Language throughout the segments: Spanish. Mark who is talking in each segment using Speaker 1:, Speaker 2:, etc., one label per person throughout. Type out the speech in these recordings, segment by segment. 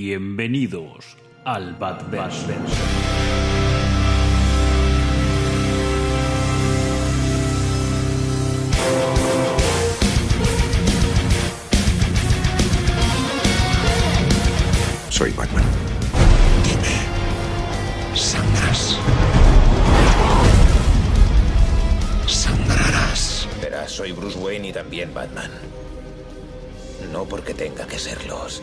Speaker 1: Bienvenidos al Badverse.
Speaker 2: Soy Batman. Dime. Sangrarás. Sangrarás.
Speaker 3: Verás, soy Bruce Wayne y también Batman. No porque tenga que serlos.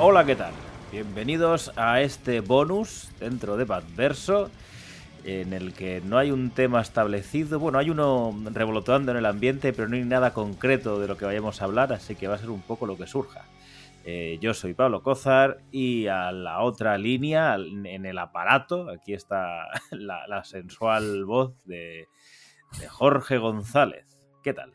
Speaker 4: Hola, ¿qué tal? Bienvenidos a este bonus dentro de Badverso, en el que no hay un tema establecido. Bueno, hay uno revoloteando en el ambiente, pero no hay nada concreto de lo que vayamos a hablar, así que va a ser un poco lo que surja. Eh, yo soy Pablo Cózar y a la otra línea, en el aparato, aquí está la, la sensual voz de, de Jorge González. ¿Qué tal?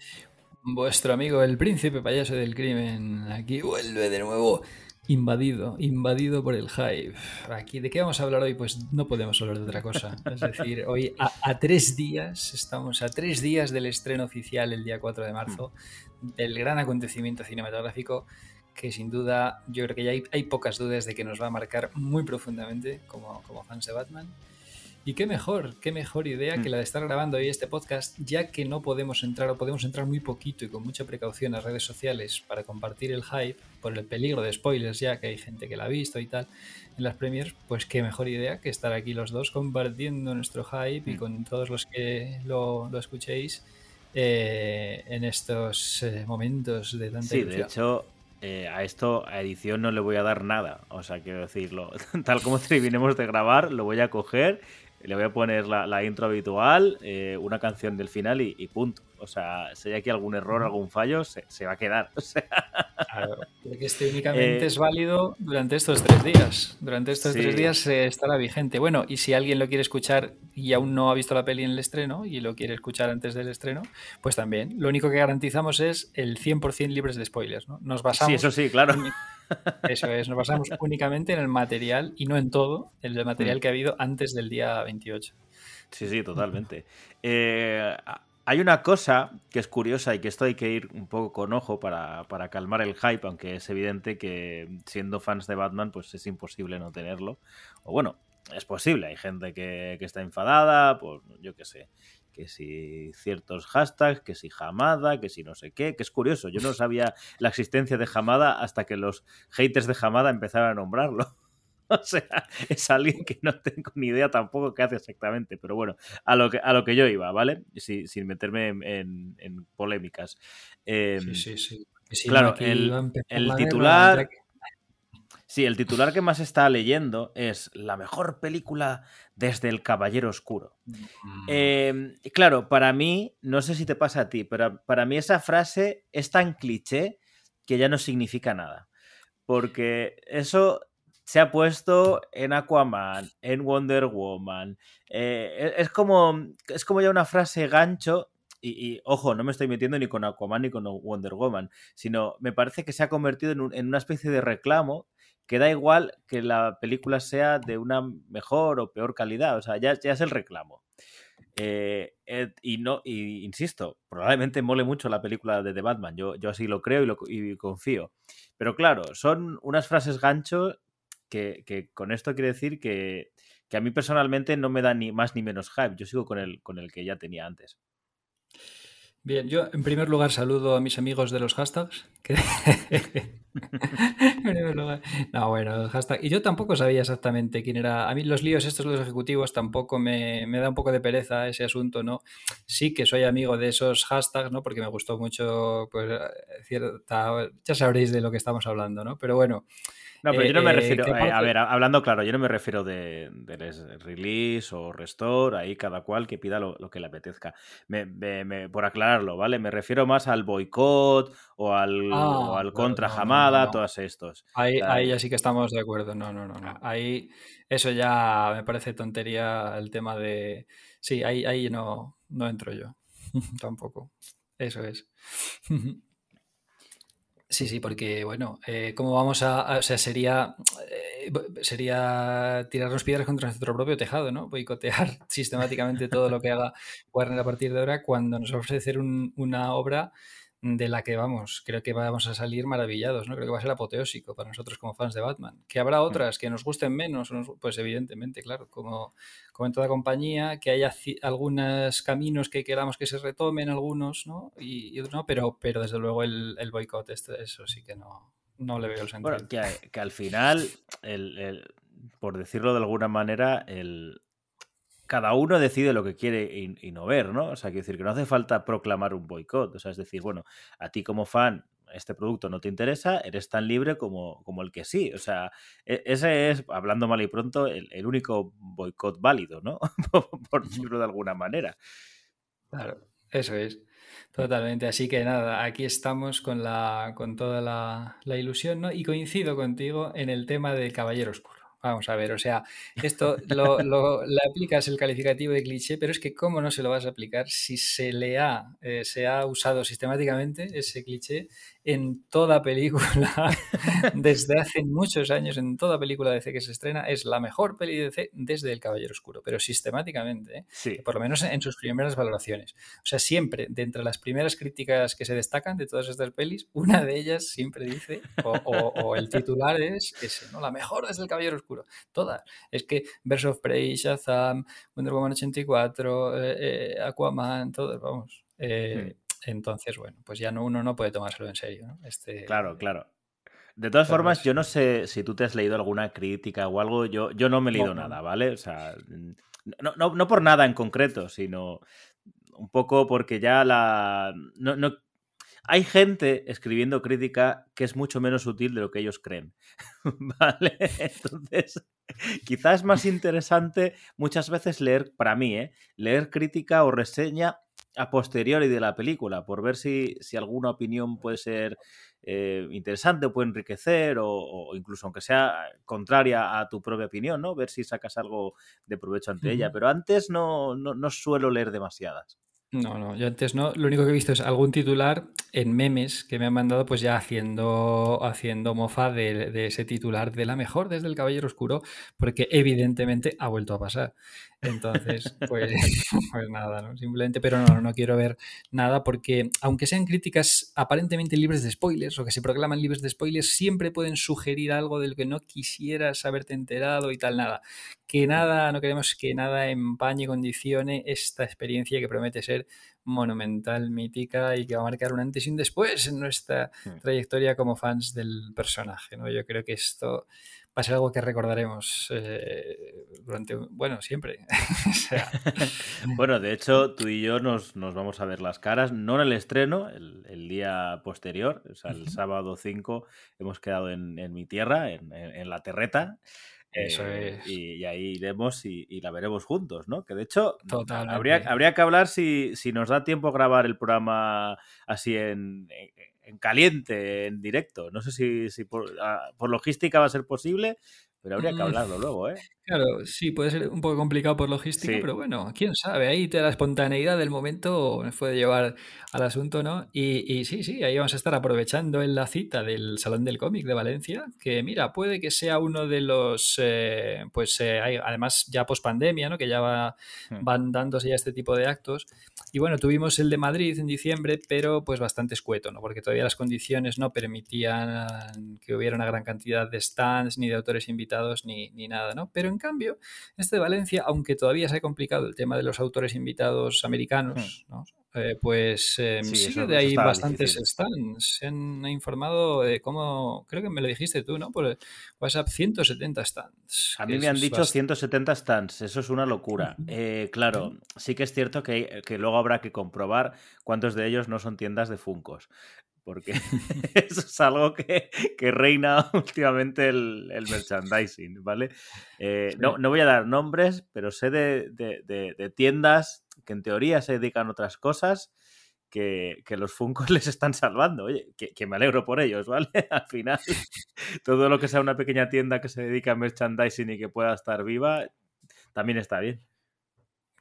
Speaker 5: Vuestro amigo el príncipe payaso del crimen aquí vuelve de nuevo invadido, invadido por el hype. Aquí, ¿de qué vamos a hablar hoy? Pues no podemos hablar de otra cosa. Es decir, hoy a, tres días, estamos a tres días del estreno oficial el día 4 de marzo, del gran acontecimiento cinematográfico que sin duda yo creo que ya hay, hay pocas dudas de que nos va a marcar muy profundamente como, como fans de Batman. Y qué mejor, qué mejor idea que la de estar grabando hoy este podcast, ya que no podemos entrar o podemos entrar muy poquito y con mucha precaución a redes sociales para compartir el hype por el peligro de spoilers ya que hay gente que la ha visto y tal en las premiers, pues qué mejor idea que estar aquí los dos compartiendo nuestro hype y con todos los que lo, lo escuchéis eh, en estos eh, momentos de tanta
Speaker 4: Sí, de hecho, eh, a esto, a edición no le voy a dar nada. O sea, quiero decirlo, tal como terminemos de grabar, lo voy a coger, le voy a poner la, la intro habitual, eh, una canción del final y, y punto. O sea, si hay aquí algún error, algún fallo, se, se va a quedar. O sea,
Speaker 5: Claro, porque este únicamente
Speaker 4: Eh,
Speaker 5: es válido durante estos tres días. Durante estos
Speaker 4: Sí.
Speaker 5: tres días eh, estará vigente. Bueno, y si alguien lo quiere escuchar y aún no ha visto la peli en el estreno y lo quiere escuchar antes del estreno, pues también. Lo único que garantizamos es el 100% libres de spoilers. ¿no? Nos basamos,
Speaker 4: sí, eso sí, claro.
Speaker 5: eso es, nos basamos únicamente en el material y no en todo, el
Speaker 4: Mm.
Speaker 5: material que ha habido antes del día 28.
Speaker 4: Sí, sí, totalmente. Eh, hay una cosa que es curiosa y que esto hay que ir un poco con ojo para, para calmar el hype, aunque es evidente que siendo fans de Batman, pues es imposible no tenerlo. O bueno, es posible, hay gente que, que está enfadada, pues yo qué sé, que si ciertos hashtags, que si Hamada, que si no sé qué, que es curioso, yo no sabía la existencia de Hamada hasta que los haters de Hamada empezaron a nombrarlo. O sea, es alguien que no tengo ni idea tampoco qué hace exactamente, pero bueno, a lo que, a lo que yo iba, ¿vale? Si- sin meterme en, en- en polémicas. Eh,
Speaker 5: Sí, sí, sí. Si
Speaker 4: claro, el- titular- Sí, el titular que más está leyendo es la mejor película desde El Caballero Oscuro. Eh, claro, para mí, no sé si te pasa a ti, pero para mí esa frase es tan cliché que ya no significa nada. Porque eso se ha puesto en Aquaman, en Wonder Woman. eh, es, como, es como ya una frase gancho. Y, ojo, no me estoy metiendo ni con Aquaman ni con Wonder Woman, sino me parece que se ha convertido en, en una especie de reclamo que da igual que la película sea de una mejor o peor calidad, o sea, ya, ya es el reclamo. Eh, eh, y no, y insisto, probablemente mole mucho la película de The Batman, yo, yo así lo creo y, lo, y confío. Pero claro, son unas frases gancho que, que con esto quiere decir que, que a mí personalmente no me da ni más ni menos hype, yo sigo con el, con el que ya tenía antes.
Speaker 5: Bien, yo en primer lugar saludo a mis amigos de los hashtags. que-. No, bueno, hashtag. Y yo tampoco sabía exactamente quién era. A mí los líos estos, los ejecutivos, tampoco me, me da un poco de pereza ese asunto, ¿no? Sí que soy amigo de esos hashtags, ¿no? Porque me gustó mucho, pues, cierta... Ya sabréis de lo que estamos hablando, ¿no? Pero bueno,
Speaker 4: No, pero yo no me
Speaker 5: Eh,
Speaker 4: refiero,
Speaker 5: ¿qué
Speaker 4: eh, a ver, hablando claro, yo no me refiero de, release o restore, ahí cada cual que pida lo, lo que le apetezca. Me- me- me- por aclararlo, ¿vale? Me refiero más al boicot o al,
Speaker 5: Ah,
Speaker 4: o al contra
Speaker 5: no, no,
Speaker 4: Hamada,
Speaker 5: no, no.
Speaker 4: todos estos.
Speaker 5: Ahí, ahí ya sí que estamos de acuerdo. No, no, no, no. Ahí eso ya me parece tontería el tema de. Sí, ahí, ahí no, no entro yo. Tampoco. Eso es. Sí, sí, porque bueno, eh, ¿cómo vamos a, O sea, sería. eh, sería tirarnos piedras contra nuestro propio tejado, ¿no? Boicotear sistemáticamente todo lo que haga Warner a partir de ahora cuando nos va a un- una obra de la que vamos, creo que vamos a salir maravillados, ¿no? Creo que va a ser apoteósico para nosotros como fans de Batman. Que habrá otras que nos gusten menos, pues evidentemente, claro, como, como en toda compañía, que haya algunos caminos que queramos que se retomen, algunos, ¿no? Y, y otros no, pero, pero desde luego el, el boicot, este- eso sí que no, no le veo el sentido.
Speaker 4: Bueno, que, que al final, el- el- por decirlo de alguna manera, el, cada uno decide lo que quiere y, y no ver, ¿no? O sea, quiero decir que no hace falta proclamar un boicot. O sea, es decir, bueno, a ti como fan este producto no te interesa, eres tan libre como, como el que sí. O sea, e- ese es, hablando mal y pronto, el, el único boicot válido, ¿no? por, por decirlo de alguna manera.
Speaker 5: Claro, eso es. Totalmente. Así que nada, aquí estamos con la, con toda la, la ilusión, ¿no? Y coincido contigo en el tema del caballero oscuro. Vamos a ver, o sea, esto lo, le aplicas el calificativo de cliché, pero es que cómo no se lo vas a aplicar si se le ha, eh, se ha usado sistemáticamente ese cliché en toda película desde hace muchos años, en toda película de DC que se estrena, es la mejor peli de DC desde El Caballero Oscuro, pero sistemáticamente, ¿eh?
Speaker 4: Sí.
Speaker 5: por lo menos en sus primeras valoraciones. O sea, siempre, de entre las primeras críticas que se destacan de todas estas pelis, una de ellas siempre dice, o, o- o el titular es ese, ¿no? La mejor desde el Caballero Oscuro. Todas. Es que Birds of Prey, Shazam, Wonder Woman 84, eh, eh, Aquaman, todos, vamos. Eh, Entonces, bueno, pues ya no, uno no puede tomárselo en serio, ¿no? Este,
Speaker 4: Claro, claro. De todas formas,
Speaker 5: es-
Speaker 4: yo no sé si tú te has leído alguna crítica o algo. Yo, yo no me he leído
Speaker 5: no.
Speaker 4: nada, ¿vale? O sea, no, no, no por nada en concreto, sino un poco porque ya la. No, no- Hay gente escribiendo crítica que es mucho menos útil de lo que ellos creen. ¿Vale? Entonces, quizás es más interesante muchas veces leer, para mí, ¿eh? leer crítica o reseña a posteriori de la película, por ver si, si alguna opinión puede ser eh, interesante, puede enriquecer, o, o incluso aunque sea contraria a tu propia opinión, ¿no? Ver si sacas algo de provecho ante ella. Pero antes no, no, no suelo leer demasiadas.
Speaker 5: No, no, yo antes no. Lo único que he visto es algún titular en memes que me han mandado, pues ya haciendo, haciendo mofa de, de ese titular de la mejor desde el Caballero Oscuro, porque evidentemente ha vuelto a pasar. Entonces, pues, pues nada, ¿no? Simplemente, pero no, no quiero ver nada porque, aunque sean críticas aparentemente libres de spoilers o que se proclaman libres de spoilers, siempre pueden sugerir algo del que no quisieras haberte enterado y tal, nada. Que nada, no queremos que nada empañe, condicione esta experiencia que promete ser monumental, mítica y que va a marcar un antes y un después en nuestra
Speaker 4: Hmm.
Speaker 5: trayectoria como fans del personaje. ¿no? Yo creo que esto va a ser algo que recordaremos eh, durante, bueno, siempre. O sea,
Speaker 4: Bueno, de hecho, tú y yo nos, nos vamos a ver las caras, no en el estreno, el, el día posterior, o sea, el sábado 5 hemos quedado en, en mi tierra, en, en- en la terreta.
Speaker 5: Eso
Speaker 4: eh,
Speaker 5: es.
Speaker 4: Y, y ahí iremos y, y la veremos juntos, ¿no? Que de hecho,
Speaker 5: Totalmente.
Speaker 4: habría, habría que hablar si, si nos da tiempo a grabar el programa así en, en- en caliente, en directo. No sé si, si por, ah, por logística va a ser posible, pero habría que
Speaker 5: Mm.
Speaker 4: hablarlo luego, ¿eh?
Speaker 5: Claro, sí, puede ser un poco complicado por logística,
Speaker 4: Sí.
Speaker 5: pero bueno, quién sabe, ahí te la espontaneidad del momento nos puede llevar al asunto, ¿no? Y, y sí, sí, ahí vamos a estar aprovechando en la cita del Salón del Cómic de Valencia, que mira, puede que sea uno de los, eh, pues eh, hay- además ya post pandemia, ¿no? Que ya va-
Speaker 4: Hmm.
Speaker 5: van dándose ya este tipo de actos. Y bueno, tuvimos el de Madrid en diciembre, pero pues bastante escueto, ¿no? Porque todavía las condiciones no permitían que hubiera una gran cantidad de stands, ni de autores invitados, ni, ni nada, ¿no? Pero en cambio, este de Valencia, aunque todavía se ha complicado el tema de los autores invitados americanos, ¿no? Eh, pues eh,
Speaker 4: Hmm. Sí, eso-
Speaker 5: de ahí bastantes
Speaker 4: difícil.
Speaker 5: stands. Se han informado de cómo, creo que me lo dijiste tú, ¿no? Por WhatsApp, 170 stands.
Speaker 4: A mí me han dicho
Speaker 5: bast-
Speaker 4: 170 stands, eso es una locura. Eh, claro, sí que es cierto que, que luego habrá que comprobar cuántos de ellos no son tiendas de Funcos. Porque eso es algo que, que reina últimamente el, el merchandising, ¿vale? Eh, no, no voy a dar nombres, pero sé de, de- de- de tiendas que en teoría se dedican a otras cosas que, que los Funkos les están salvando. Oye, que, que me alegro por ellos, ¿vale? Al final, todo lo que sea una pequeña tienda que se dedica a merchandising y que pueda estar viva, también está bien.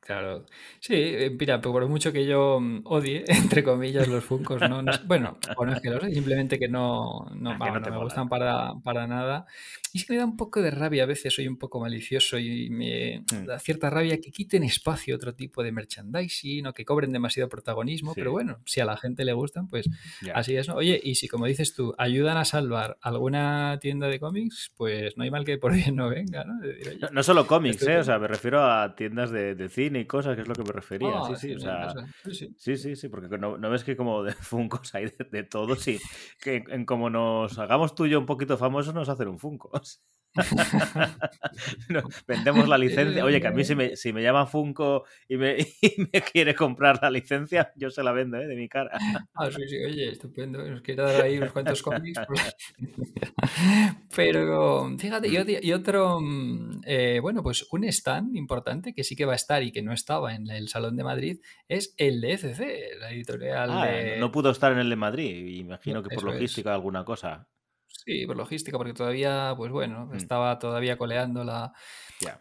Speaker 5: Claro. Sí, eh, mira, por mucho que yo mm, odie, entre comillas, los Funkos, ¿no? Bueno, o no es que los odie, simplemente que no, no,
Speaker 4: Ah, que
Speaker 5: vamos,
Speaker 4: no
Speaker 5: no
Speaker 4: te
Speaker 5: me
Speaker 4: mola.
Speaker 5: gustan para, para nada. Y es que me da un poco de rabia, a veces soy un poco malicioso y me
Speaker 4: Mm.
Speaker 5: da cierta rabia que quiten espacio a otro tipo de merchandising o que cobren demasiado protagonismo,
Speaker 4: Sí.
Speaker 5: pero bueno, si a la gente le gustan, pues así es, ¿no? Oye, y si como dices tú, ayudan a salvar alguna tienda de cómics, pues no hay mal que por bien no venga, ¿no? De decir, oye,
Speaker 4: No, solo cómics, ¿eh? O sea, me refiero a tiendas de, de cine y cosas, que es lo que me refería.
Speaker 5: ah,
Speaker 4: sí, sí,
Speaker 5: sí,
Speaker 4: o sea.
Speaker 5: Sí, sí.
Speaker 4: sí, sí, sí, porque no, no ves que como de Funkos hay de, de todo, sí. Que en como nos hagamos tú y yo un poquito famosos, nos hacen un Funkos. No, vendemos la licencia. Oye, que a mí si me, si me llama Funko y me, y me quiere comprar la licencia, yo se la vendo, ¿eh? De mi cara.
Speaker 5: Ah, sí, sí, oye, estupendo. Nos quiere dar ahí unos cuantos cómics. pues. Pero fíjate, y otro, y otro, mm, eh, bueno, pues un stand importante que sí que va a estar y que no estaba en el Salón de Madrid es el de ECC, la editorial
Speaker 4: Ah,
Speaker 5: de.
Speaker 4: no pudo estar en el de Madrid, imagino que por
Speaker 5: Eso es.
Speaker 4: logística alguna cosa.
Speaker 5: Sí, por logística, porque todavía, pues bueno,
Speaker 4: Mm.
Speaker 5: estaba todavía coleando la.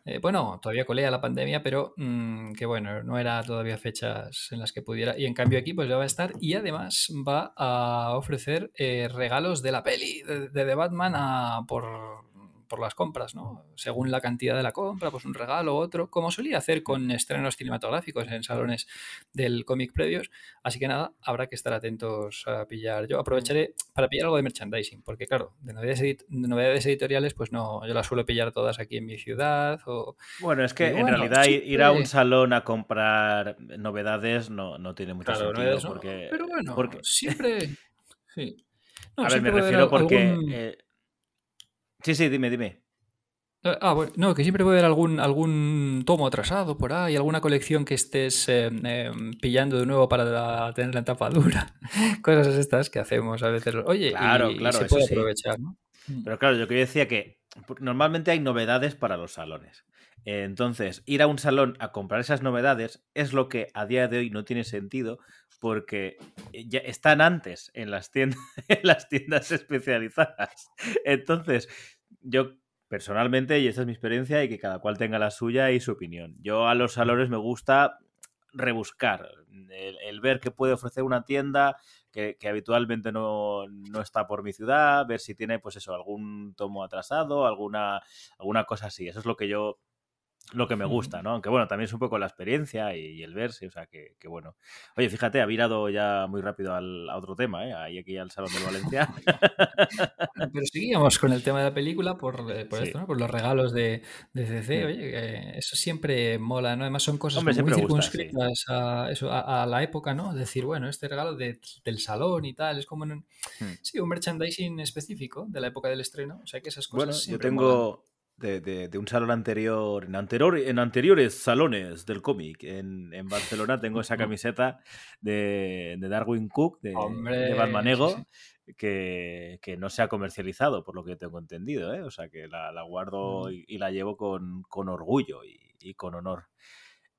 Speaker 5: Eh, bueno, todavía colea la pandemia, pero mm, que bueno, no era todavía fechas en las que pudiera. Y en cambio aquí, pues ya va a estar y además va a ofrecer eh, regalos de la peli de, de The Batman a- por, por las compras, ¿no? Según la cantidad de la compra, pues un regalo, otro, como solía hacer con estrenos cinematográficos en salones del cómic previos. Así que nada, habrá que estar atentos a pillar. Yo aprovecharé para pillar algo de merchandising, porque claro, de novedades, edit- de novedades editoriales, pues no, yo las suelo pillar todas aquí en mi ciudad. O...
Speaker 4: Bueno, es que en realidad ir- ir a un salón a comprar novedades no, no tiene mucho
Speaker 5: Claro,
Speaker 4: sentido.
Speaker 5: no,
Speaker 4: porque,
Speaker 5: pero bueno,
Speaker 4: porque-
Speaker 5: siempre. Sí. No,
Speaker 4: a ver, me refiero porque.
Speaker 5: algún-
Speaker 4: eh, Sí, sí, dime, dime.
Speaker 5: Ah, bueno, no, que siempre puede haber algún, algún tomo atrasado por ahí, alguna colección que estés eh, eh, pillando de nuevo para tenerla en tapa dura. Cosas estas que hacemos a veces. Oye, y-
Speaker 4: Claro,
Speaker 5: y,
Speaker 4: claro,
Speaker 5: se puede
Speaker 4: sí.
Speaker 5: aprovechar, ¿no?
Speaker 4: Pero claro, yo que decía que normalmente hay novedades para los salones. Entonces, ir a un salón a comprar esas novedades es lo que a día de hoy no tiene sentido porque eh, ya están antes en las tiendas, en las tiendas especializadas. Entonces, yo personalmente, y esta es mi experiencia, y que cada cual tenga la suya y su opinión. Yo a los salones me gusta rebuscar, el, el ver qué puede ofrecer una tienda que, que habitualmente no, no está por mi ciudad, ver si tiene, pues eso, algún tomo atrasado, alguna, alguna cosa así. Eso es lo que yo lo que me gusta, ¿no? Aunque bueno, también es un poco la experiencia y, y el verse, o sea, que, que bueno. Oye, fíjate, ha virado ya muy rápido al, a otro tema, ¿eh? Ahí aquí al Salón del Valencia.
Speaker 5: Pero seguíamos con el tema de la película por, eh, por
Speaker 4: Sí.
Speaker 5: esto, ¿no? Por los regalos de, de CC.
Speaker 4: Mm.
Speaker 5: Oye, eso siempre mola, ¿no? Además son cosas
Speaker 4: Hombre,
Speaker 5: muy
Speaker 4: siempre gusta, sí.
Speaker 5: circunscritas a, eso, a, a la época, ¿no? Decir, bueno, este regalo de- del salón y tal, es como un,
Speaker 4: Hmm.
Speaker 5: sí, un merchandising específico de la época del estreno. O sea que esas cosas
Speaker 4: Bueno, yo
Speaker 5: siempre molan.
Speaker 4: De, de- de un salón anterior, en, anterior, en anteriores salones del cómic en, en Barcelona, tengo esa camiseta de, de Darwin Cook, de, de Batman
Speaker 5: sí,
Speaker 4: Ego,
Speaker 5: sí.
Speaker 4: Que, que no se ha comercializado, por lo que tengo entendido, ¿eh? O sea que la, la guardo
Speaker 5: Mm.
Speaker 4: y, y la llevo con, con orgullo y, y con honor.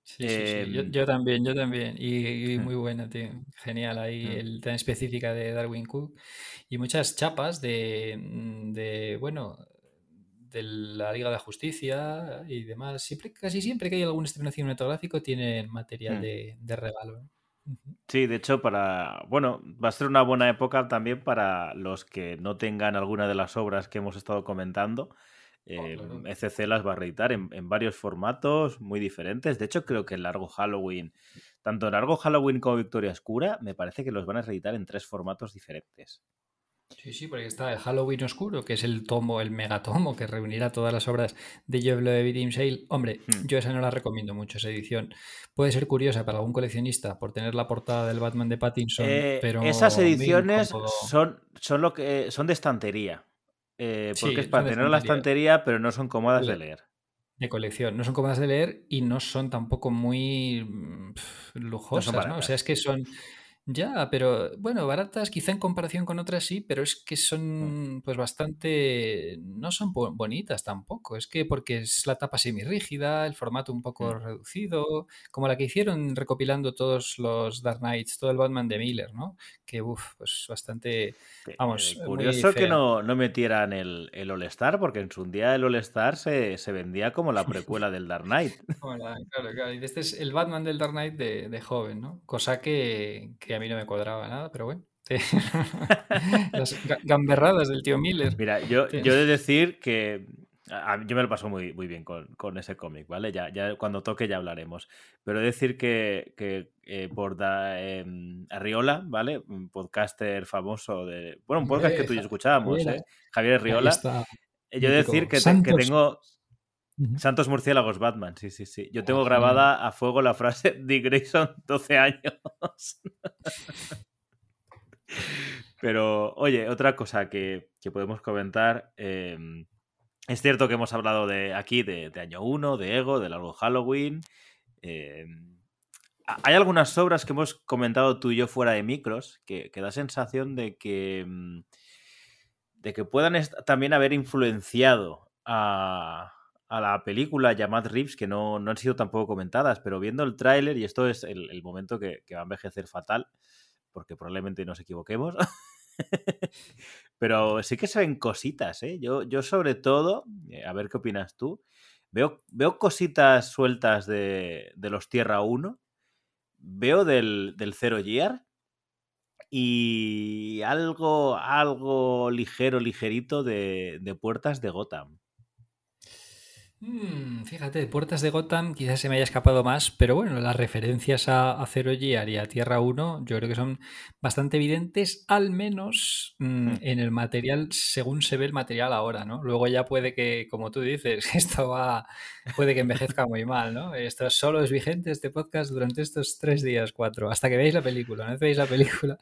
Speaker 5: Sí, sí, sí. Yo,
Speaker 4: Em,
Speaker 5: yo también, yo también. Y, y muy buena, tío. Genial ahí,
Speaker 4: Mm.
Speaker 5: el tan específica de Darwin Cook. Y muchas chapas de, de, bueno, de la Liga de la Justicia y demás. Siempre, casi siempre que hay algún estreno cinematográfico tienen material
Speaker 4: Mm.
Speaker 5: de, de regalo.
Speaker 4: Sí, de hecho, para. Bueno, va a ser una buena época también para los que no tengan alguna de las obras que hemos estado comentando. Eh,
Speaker 5: claro.
Speaker 4: ECC las va a reeditar en, en varios formatos muy diferentes. De hecho, creo que el Largo Halloween, tanto Largo Halloween como Victoria Oscura, me parece que los van a reeditar en tres formatos diferentes.
Speaker 5: Sí, sí, porque está el Halloween Oscuro, que es el tomo, el megatomo que reunirá todas las obras de Jeff Loeb y Sale. Hombre,
Speaker 4: Hmm.
Speaker 5: yo esa no la recomiendo mucho, esa edición. Puede ser curiosa para algún coleccionista por tener la portada del Batman de Pattinson,
Speaker 4: Eh,
Speaker 5: pero
Speaker 4: esas ediciones son, son, lo que, son de estantería. Eh,
Speaker 5: Sí,
Speaker 4: porque es
Speaker 5: son
Speaker 4: para tener la
Speaker 5: estantería.
Speaker 4: pero no son cómodas de
Speaker 5: Le-
Speaker 4: leer.
Speaker 5: de colección. No son cómodas de leer y no son tampoco muy mm, lujosas, ¿no? O sea, es que son... Ya, pero bueno, baratas quizá en comparación con otras sí, pero es que
Speaker 4: Mm.
Speaker 5: son pues bastante... no son bo- bonitas tampoco. Es que porque es la tapa semirrígida, el formato un poco
Speaker 4: Mm.
Speaker 5: reducido, como la que hicieron recopilando todos los Dark Knights, todo el Batman de Miller, ¿no? Que, uff, pues bastante... Vamos,
Speaker 4: eh,
Speaker 5: muy
Speaker 4: curioso que no, no metieran el, el All-Star, porque en su día el All-Star se, se vendía como la precuela del Dark Knight.
Speaker 5: Claro, claro. Y este es el Batman del Dark Knight de, de joven, ¿no? Cosa que, que a mí no me cuadraba nada, pero bueno. Las ga- gamberradas del tío Miller.
Speaker 4: Mira, yo, yo he de decir que yo me lo paso muy, muy bien con, con ese cómic, ¿vale? Ya, ya cuando toque ya hablaremos. Pero he de decir que, que, eh, por da, em, Arriola, ¿vale? Un podcaster famoso de. Bueno, un podcast que tú y yo escuchábamos,
Speaker 5: Javier,
Speaker 4: ¿eh? Javier Arriola. Yo he de decir que, te- que tengo. Santos Murciélagos Batman, sí, sí, sí. Yo tengo grabada a fuego la frase Dick Grayson, 12 años. Pero, oye, otra cosa que, que podemos comentar. eh, es cierto que hemos hablado de aquí de, de Año 1, de Ego, de Largo Halloween. eh, ha- hay algunas obras que hemos comentado tú y yo fuera de micros que, que da sensación de que. mm, de que puedan también haber influenciado a, a la película y a Matt Reeves, que no, no han sido tampoco comentadas, pero viendo el tráiler, y esto es el, momento que, va a envejecer fatal, porque probablemente nos equivoquemos, pero sí que se ven cositas, ¿eh? Yo, yo sobre todo, eh, a ver qué opinas tú, veo, veo cositas sueltas de, de los Tierra 1, veo del, del Zero Year, y algo, algo ligero, ligerito de, de puertas de Gotham.
Speaker 5: Mm, fíjate, Puertas de Gotham quizás se me haya escapado más, pero bueno, las referencias a, a Zero Gear y a Tierra 1 yo creo que son bastante evidentes, al menos mm,
Speaker 4: Mm.
Speaker 5: en el material, según se ve el material ahora, ¿no? Luego ya puede que, como tú dices, esto va, puede que envejezca muy mal, ¿no? Esto solo es vigente, este podcast, durante estos tres días, cuatro, hasta que veáis la película, no veáis la película.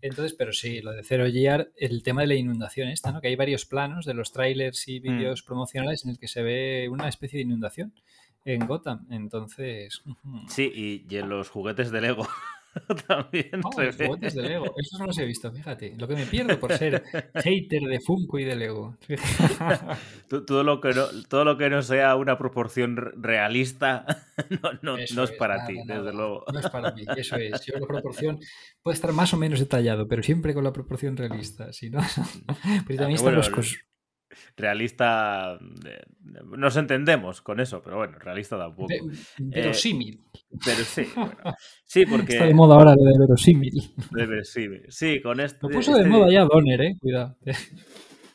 Speaker 5: Entonces, pero sí, lo de Zero Gear, el tema de la inundación esta, ¿no? Que hay varios planos de los trailers y vídeos promocionales en el que se ve una especie de inundación en Gotham. Entonces.
Speaker 4: Sí, y, y en los juguetes de Lego también
Speaker 5: Oh, los juguetes de Lego. Esos no los he visto, fíjate. Lo que me pierdo por ser hater de Funko y de Lego.
Speaker 4: Todo lo, que no, todo lo que no sea una proporción re- realista no, no- no es
Speaker 5: es,
Speaker 4: para
Speaker 5: nada,
Speaker 4: ti,
Speaker 5: nada.
Speaker 4: desde luego.
Speaker 5: No es para mí, eso es. Yo la proporción puede estar más o menos detallado, pero siempre con la proporción realista. Si no, pero también están
Speaker 4: bueno,
Speaker 5: los cos-
Speaker 4: Realista. eh, Nos entendemos con eso, pero bueno, realista tampoco.
Speaker 5: ve- verosímil.
Speaker 4: Pero sí, bueno. Sí, porque.
Speaker 5: Está de moda ahora lo de verosímil.
Speaker 4: Debe- sí, sí, con este.
Speaker 5: Lo puso de
Speaker 4: este-
Speaker 5: moda ya Donner, eh. Cuidado.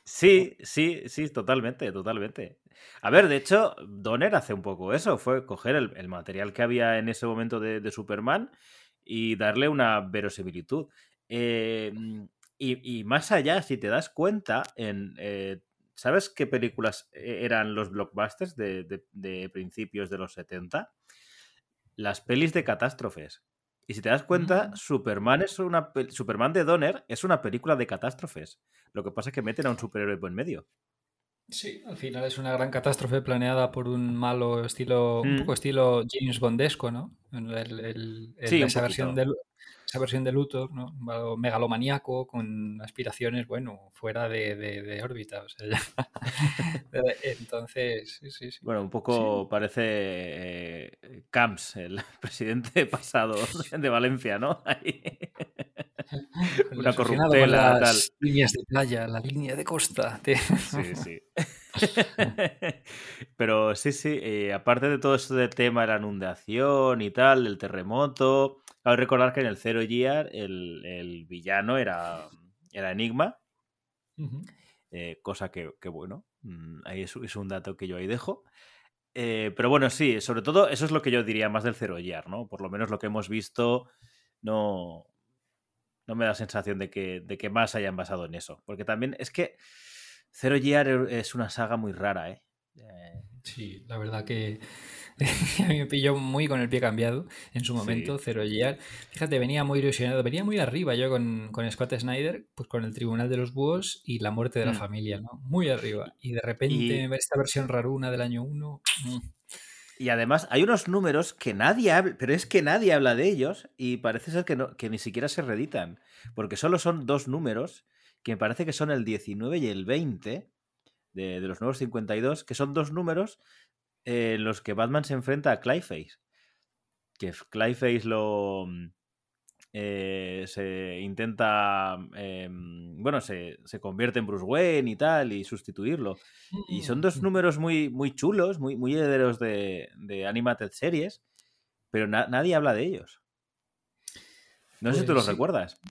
Speaker 4: Sí, sí, sí, totalmente, totalmente. A ver, de hecho, Donner hace un poco eso, fue coger el, el material que había en ese momento de, de Superman y darle una verosimilitud. Eh, y, y más allá, si te das cuenta, en, eh, ¿sabes qué películas eh, eran los blockbusters de, de- de principios de los 70? Las pelis de catástrofes. Y si te das cuenta,
Speaker 5: Mm.
Speaker 4: Superman es una Superman de Donner es una película de catástrofes. Lo que pasa es que meten a un superhéroe por en medio.
Speaker 5: Sí, al final es una gran catástrofe planeada por un malo estilo, un
Speaker 4: Mm.
Speaker 5: poco estilo James Bondesco, ¿no? El- el- el-
Speaker 4: Sí,
Speaker 5: esa, versión
Speaker 4: poquito.
Speaker 5: Esa versión de Luthor, ¿no? Megalomaníaco con aspiraciones, bueno, fuera de, de- de órbita. O sea, ya. Entonces, sí, sí, sí.
Speaker 4: Bueno, un poco parece eh, Camps, el presidente pasado de Valencia, ¿no? Ahí. Una
Speaker 5: con
Speaker 4: corruptela,
Speaker 5: las líneas de playa, la línea de costa. te-
Speaker 4: Sí, sí. Pero sí, sí, eh, aparte de todo esto del tema de la inundación y tal, del terremoto, recordar que en el Zero Year el, el villano era, era Enigma, eh, cosa que, que bueno, mm, ahí es, es un dato que yo ahí dejo. Eh, pero bueno, sí, sobre todo eso es lo que yo diría más del Zero Year, ¿no? Por lo menos lo que hemos visto no, no me da sensación de que, de que más hayan basado en eso. Porque también es que Zero Year es una saga muy rara, ¿eh? Eh,
Speaker 5: Sí, la verdad que a mí me pilló muy con el pie cambiado en su momento,
Speaker 4: Sí.
Speaker 5: Zero Gear. Fíjate, venía muy ilusionado, venía muy arriba yo con, con Scott Snyder, pues con el Tribunal de los Búhos y la muerte de la
Speaker 4: Mm.
Speaker 5: familia, ¿no? Muy arriba. Y de repente
Speaker 4: Y-
Speaker 5: esta versión raruna del año 1.
Speaker 4: Y además hay unos números que nadie habla, pero es que nadie habla de ellos y parece ser que, no, que ni siquiera se reeditan, porque solo son dos números, que me parece que son el 19 y el 20 de, de los nuevos 52, que son dos números eh, en los que Batman se enfrenta a Clayface. Que Clayface lo... eh, se intenta... eh, bueno, se, se convierte en Bruce Wayne y tal, y sustituirlo. Y son dos números muy, muy chulos, muy, muy herederos de, de Animated Series, pero na- nadie habla de ellos. No sé si tú
Speaker 5: Pues
Speaker 4: los
Speaker 5: sí.
Speaker 4: recuerdas.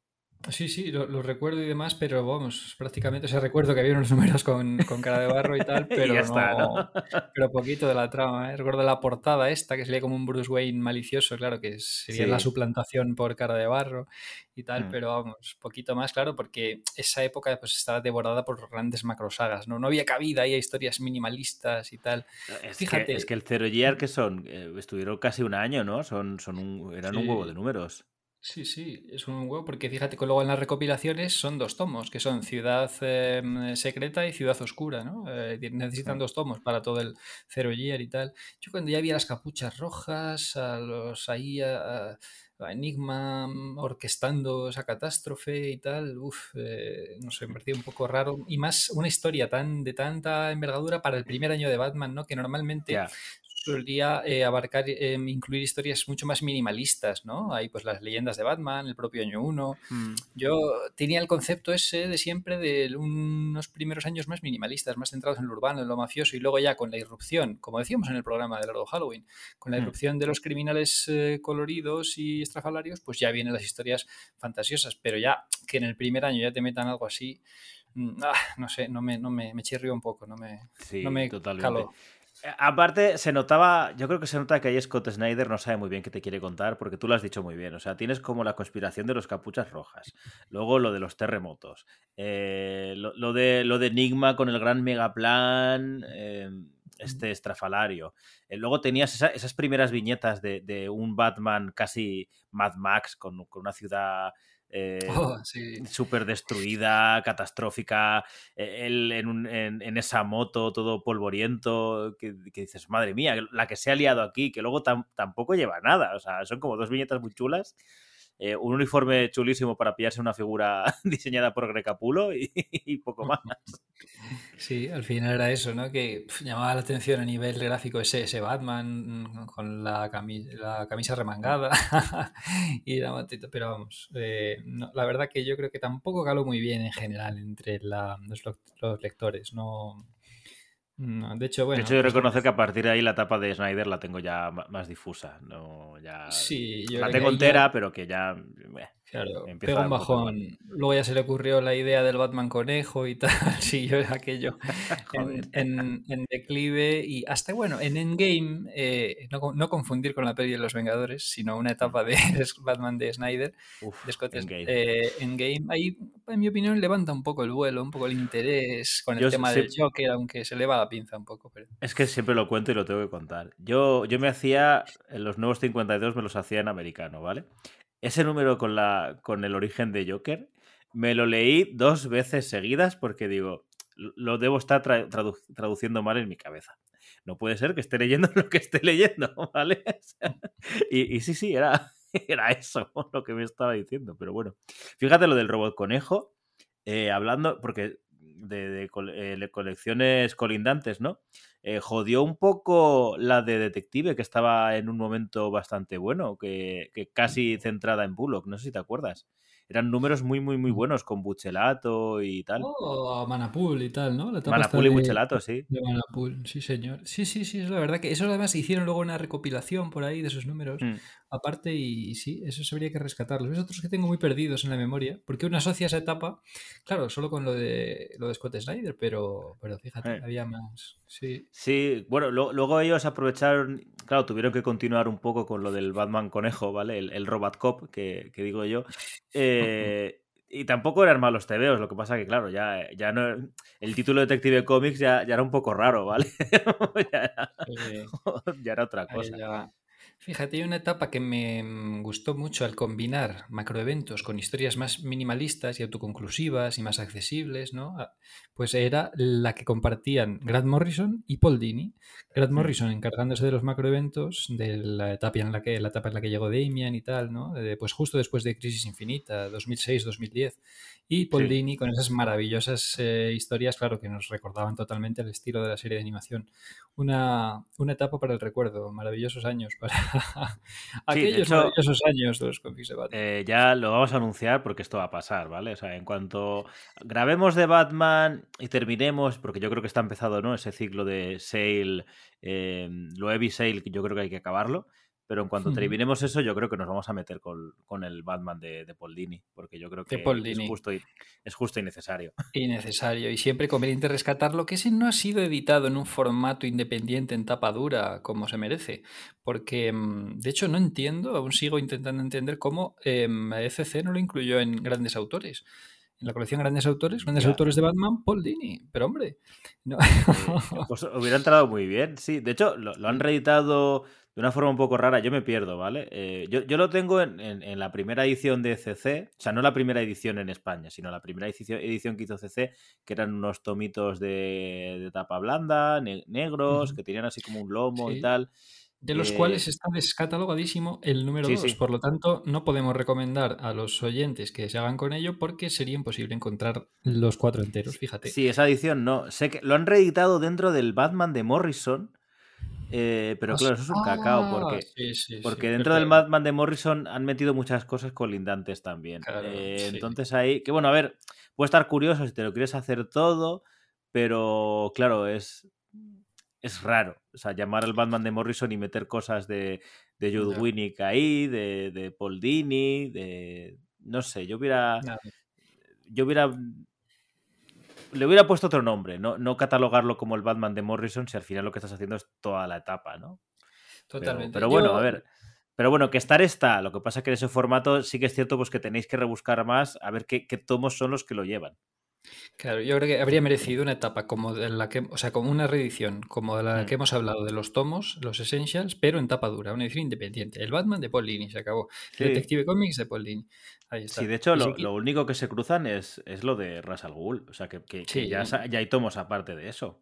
Speaker 5: Sí, sí, lo, lo recuerdo y demás, pero vamos, prácticamente, o sea, recuerdo que había unos números con, con cara de barro y tal, pero
Speaker 4: está,
Speaker 5: no,
Speaker 4: ¿no?
Speaker 5: pero poquito de la trama, ¿eh? Recuerdo la portada esta, que sería como un Bruce Wayne malicioso, claro, que sería la suplantación por cara de barro y tal,
Speaker 4: Mm.
Speaker 5: pero vamos, poquito más, claro, porque esa época pues estaba devorada por grandes macrosagas, ¿no? No había cabida ahí a historias minimalistas y tal.
Speaker 4: Es,
Speaker 5: Fíjate.
Speaker 4: que, es que el Zero Year que son, eh, estuvieron casi un año, ¿no? Son, son un, eran un huevo de números.
Speaker 5: Sí, sí, es un huevo, porque fíjate que luego en las recopilaciones son dos tomos, que son Ciudad eh, Secreta y Ciudad Oscura, ¿no? Eh, necesitan dos tomos para todo el Zero Year y tal. Yo cuando ya vi a las capuchas rojas, a los ahí, a, Enigma mm, orquestando esa catástrofe y tal, uff, no sé, me parecía un poco raro. Y más una historia tan de tanta envergadura para el primer año de Batman, ¿no? Que normalmente. Solía eh, abarcar, eh, incluir historias mucho más minimalistas, ¿no? Hay pues las leyendas de Batman, el propio año 1.
Speaker 4: Mm.
Speaker 5: Yo tenía el concepto ese de siempre de unos primeros años más minimalistas, más centrados en lo urbano, en lo mafioso, y luego ya con la irrupción, como decíamos en el programa de Largo Halloween, con la
Speaker 4: Mm.
Speaker 5: irrupción de los criminales eh, coloridos y estrafalarios, pues ya vienen las historias fantasiosas, pero ya que en el primer año ya te metan algo así, mm, ah, no sé, no me, no me, me chirrió un poco, no me,
Speaker 4: Sí,
Speaker 5: no me
Speaker 4: totalmente.
Speaker 5: caló.
Speaker 4: Eh, Aparte, se notaba, yo creo que se nota que ahí Scott Snyder no sabe muy bien qué te quiere contar, porque tú lo has dicho muy bien. O sea, tienes como la conspiración de los capuchas rojas, luego lo de los terremotos, eh, lo, de, lo de Enigma con el gran megaplan, eh, este estrafalario. Luego tenías esa- esas primeras viñetas de, de un Batman casi Mad Max con, con una ciudad. Eh,
Speaker 5: Oh, sí.
Speaker 4: destruida, catastrófica, eh, él en, un- en- en esa moto todo polvoriento, que, que dices, madre mía, la que se ha liado aquí, que luego tam- tampoco lleva nada, o sea, son como dos viñetas muy chulas, eh, un uniforme chulísimo para pillarse una figura diseñada por Grecapulo y, y poco más.
Speaker 5: Sí, al final era eso, ¿no? Que llamaba la atención a nivel gráfico ese, ese Batman mm, con la, cami- la camisa remangada y la matita, pero vamos, eh, no, la verdad que yo creo que tampoco caló muy bien en general entre la- los, lo- los lectores, no, no, de hecho, bueno,
Speaker 4: de hecho, yo
Speaker 5: pues,
Speaker 4: reconocer que a partir de ahí la etapa de Snyder la tengo ya más difusa, no, ya...
Speaker 5: sí, yo
Speaker 4: la tengo
Speaker 5: ya-
Speaker 4: entera, pero que ya...
Speaker 5: Claro, pega un bajón. Luego ya se le ocurrió la idea del Batman conejo y tal. Siguió aquello
Speaker 4: Joder.
Speaker 5: en, en- en declive. Y hasta bueno, en Endgame, eh, no, no confundir con la peli de los Vengadores, sino una etapa de Batman de Snyder,
Speaker 4: uf,
Speaker 5: de Scott
Speaker 4: Endgame.
Speaker 5: eh, Endgame. Ahí, en mi opinión, levanta un poco el vuelo, un poco el interés con el
Speaker 4: Yo
Speaker 5: tema del Joker, aunque se le va la pinza un poco. Pero...
Speaker 4: Es que siempre lo cuento y lo tengo que contar. Yo, yo me hacía, en los nuevos 52 me los hacía en americano, ¿vale? Ese número con, la, con el origen de Joker, me lo leí dos veces seguidas porque digo, lo debo estar tra- tradu- traduciendo mal en mi cabeza. No puede ser que esté leyendo lo que esté leyendo, ¿vale? Y sí, sí, era, era eso lo que me estaba diciendo, pero bueno. Fíjate lo del robot conejo, eh, hablando, porque de, de cole- eh, colecciones colindantes, ¿no? Eh, jodió un poco la de Detective, que estaba en un momento bastante bueno, que, que casi centrada en Bullock, no sé si te acuerdas. Eran números muy, muy, muy buenos con Buchelato y tal.
Speaker 5: Oh, Manapool y tal, ¿no? La
Speaker 4: Manapul y
Speaker 5: de-
Speaker 4: Buchelato, sí.
Speaker 5: De Manapool, sí señor. Sí, sí, sí, es la verdad que eso además hicieron luego una recopilación por ahí de esos números.
Speaker 4: Mm.
Speaker 5: Aparte, y sí, eso habría que rescatarlos. Es otros que tengo muy perdidos en la memoria, porque uno asocia esa etapa, claro, solo con lo de lo de Scott Snyder, pero, pero fíjate,
Speaker 4: Eh.
Speaker 5: había más. Sí.
Speaker 4: Sí, bueno, lo- luego ellos aprovecharon, claro, tuvieron que continuar un poco con lo del Batman conejo, ¿vale? El, el Robot Cop, que, que digo yo. Eh, y tampoco eran malos tebeos, lo que pasa que, claro, ya, ya no. El título Detective Comics ya, ya era un poco raro, ¿vale? ya, era, ya era otra cosa.
Speaker 5: ya- Fíjate, hay una etapa que me mm, gustó mucho al combinar macroeventos con historias más minimalistas y autoconclusivas y más accesibles, ¿no? Ah, Pues era la que compartían Grant Morrison y Paul Dini. Grant. Morrison encargándose de los macroeventos, de la etapa en la que, la etapa en la que llegó Damian y tal, ¿no? De, pues justo después de Crisis Infinita, 2006-2010. Y Paul
Speaker 4: Sí.
Speaker 5: Dini con esas maravillosas eh, historias, claro, que nos recordaban totalmente el estilo de la serie de animación. Una, una etapa para el recuerdo, maravillosos años para aquellos años de los cómics de Batman.
Speaker 4: Eh, ya lo vamos a anunciar porque esto va a pasar, ¿vale? O sea, en cuanto grabemos de Batman y terminemos, porque yo creo que está empezado, ¿no? Ese ciclo de Sale, eh, lo Heavy Sale, que yo creo que hay que acabarlo. Pero en cuanto terminemos eso, yo creo que nos vamos a meter con, con el Batman de, de Paul Dini, porque yo creo que es justo, y, es justo y necesario.
Speaker 5: Innecesario y siempre conveniente rescatarlo, que ese no ha sido editado en un formato independiente en tapa dura como se merece. Porque, mm, de hecho, no entiendo, aún sigo intentando entender cómo ECC no lo incluyó en grandes autores. En la colección Grandes Autores, Grandes
Speaker 4: Ya.
Speaker 5: Autores de Batman, Paul Dini. Pero hombre, no.
Speaker 4: Eh, pues hubiera entrado muy bien, sí. De hecho, lo, lo han reeditado de una forma un poco rara. Yo me pierdo, ¿vale? Eh, yo, yo lo tengo en, en- en la primera edición de CC, o sea, no la primera edición en España, sino la primera edición, edición que hizo CC, que eran unos tomitos de, de tapa blanda, ne- negros, que tenían así como un lomo y tal.
Speaker 5: de los
Speaker 4: Eh,
Speaker 5: cuales está descatalogadísimo el número
Speaker 4: Sí,
Speaker 5: 2.
Speaker 4: sí.
Speaker 5: Por lo tanto, no podemos recomendar a los oyentes que se hagan con ello porque sería imposible encontrar los cuatro enteros, fíjate.
Speaker 4: Sí, esa edición no. Sé que lo han reeditado dentro del Batman de Morrison. Eh, pero claro, eso es un cacao, porque
Speaker 5: sí, sí,
Speaker 4: Porque
Speaker 5: sí,
Speaker 4: dentro del. Batman de Morrison han metido muchas cosas colindantes también.
Speaker 5: Claro,
Speaker 4: Eh. Entonces ahí, que bueno, a ver, puede estar curioso si te lo quieres hacer todo, pero claro, es, es raro. O sea, llamar al Batman de Morrison y meter cosas de, de Jude
Speaker 5: Ya.
Speaker 4: Winnick ahí, de, de Paul Dini, de... No sé, yo hubiera... Yo hubiera... Le hubiera puesto otro nombre, no, no catalogarlo como el Batman de Morrison si al final lo que estás haciendo es toda la etapa, ¿no? Pero-
Speaker 5: Totalmente.
Speaker 4: Pero, bueno,
Speaker 5: Yo-
Speaker 4: a ver. Pero bueno, que estar está. Lo que pasa es que en ese formato sí que es cierto pues que tenéis que rebuscar más a ver qué, qué tomos son los que lo llevan.
Speaker 5: Claro, yo creo que habría merecido una etapa como de la que, o sea, como una reedición, como de la
Speaker 4: Mm.
Speaker 5: que hemos hablado de los tomos, los Essentials, pero en tapa dura, una edición independiente. El Batman de Paul Dini, se acabó.
Speaker 4: Sí.
Speaker 5: El Detective Comics de Paul Dini. Ahí está.
Speaker 4: Sí, de hecho, lo, único que se cruzan es, es lo de Ras al Ghul. O sea, que, que- que
Speaker 5: Sí.
Speaker 4: ya, ya hay tomos aparte de eso.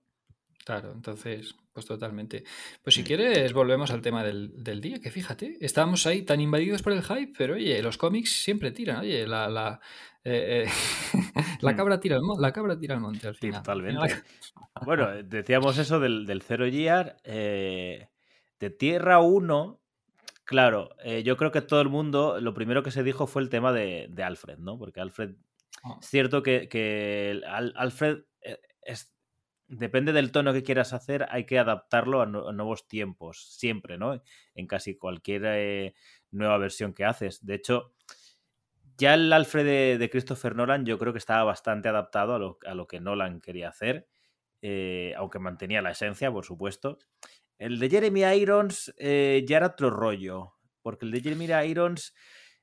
Speaker 5: Claro, entonces, pues totalmente. Pues si
Speaker 4: Mm.
Speaker 5: quieres, volvemos al tema del, del día, que fíjate, estábamos ahí tan invadidos por el hype, pero oye, los cómics siempre tiran, oye, la, la, eh, eh, la
Speaker 4: Mm.
Speaker 5: cabra tira monte, la cabra tira al monte al final. Al
Speaker 4: totalmente. Bueno, eh, decíamos eso del, del Zero eh, de Tierra 1, claro, yo creo que todo el mundo, lo primero que se dijo fue el tema de, de Alfred, ¿no? Porque Alfred
Speaker 5: Ah.
Speaker 4: Es cierto que, que el Al- Alfred es, depende del tono que quieras hacer, hay que adaptarlo a, a nuevos tiempos, siempre, ¿no? En casi cualquier nueva versión que haces. De hecho, ya el Alfred de, Christopher Nolan yo creo que estaba bastante adaptado a lo, a lo que Nolan quería hacer, eh, aunque mantenía la esencia, por supuesto. El de Jeremy Irons eh, ya era otro rollo, porque el de Jeremy Irons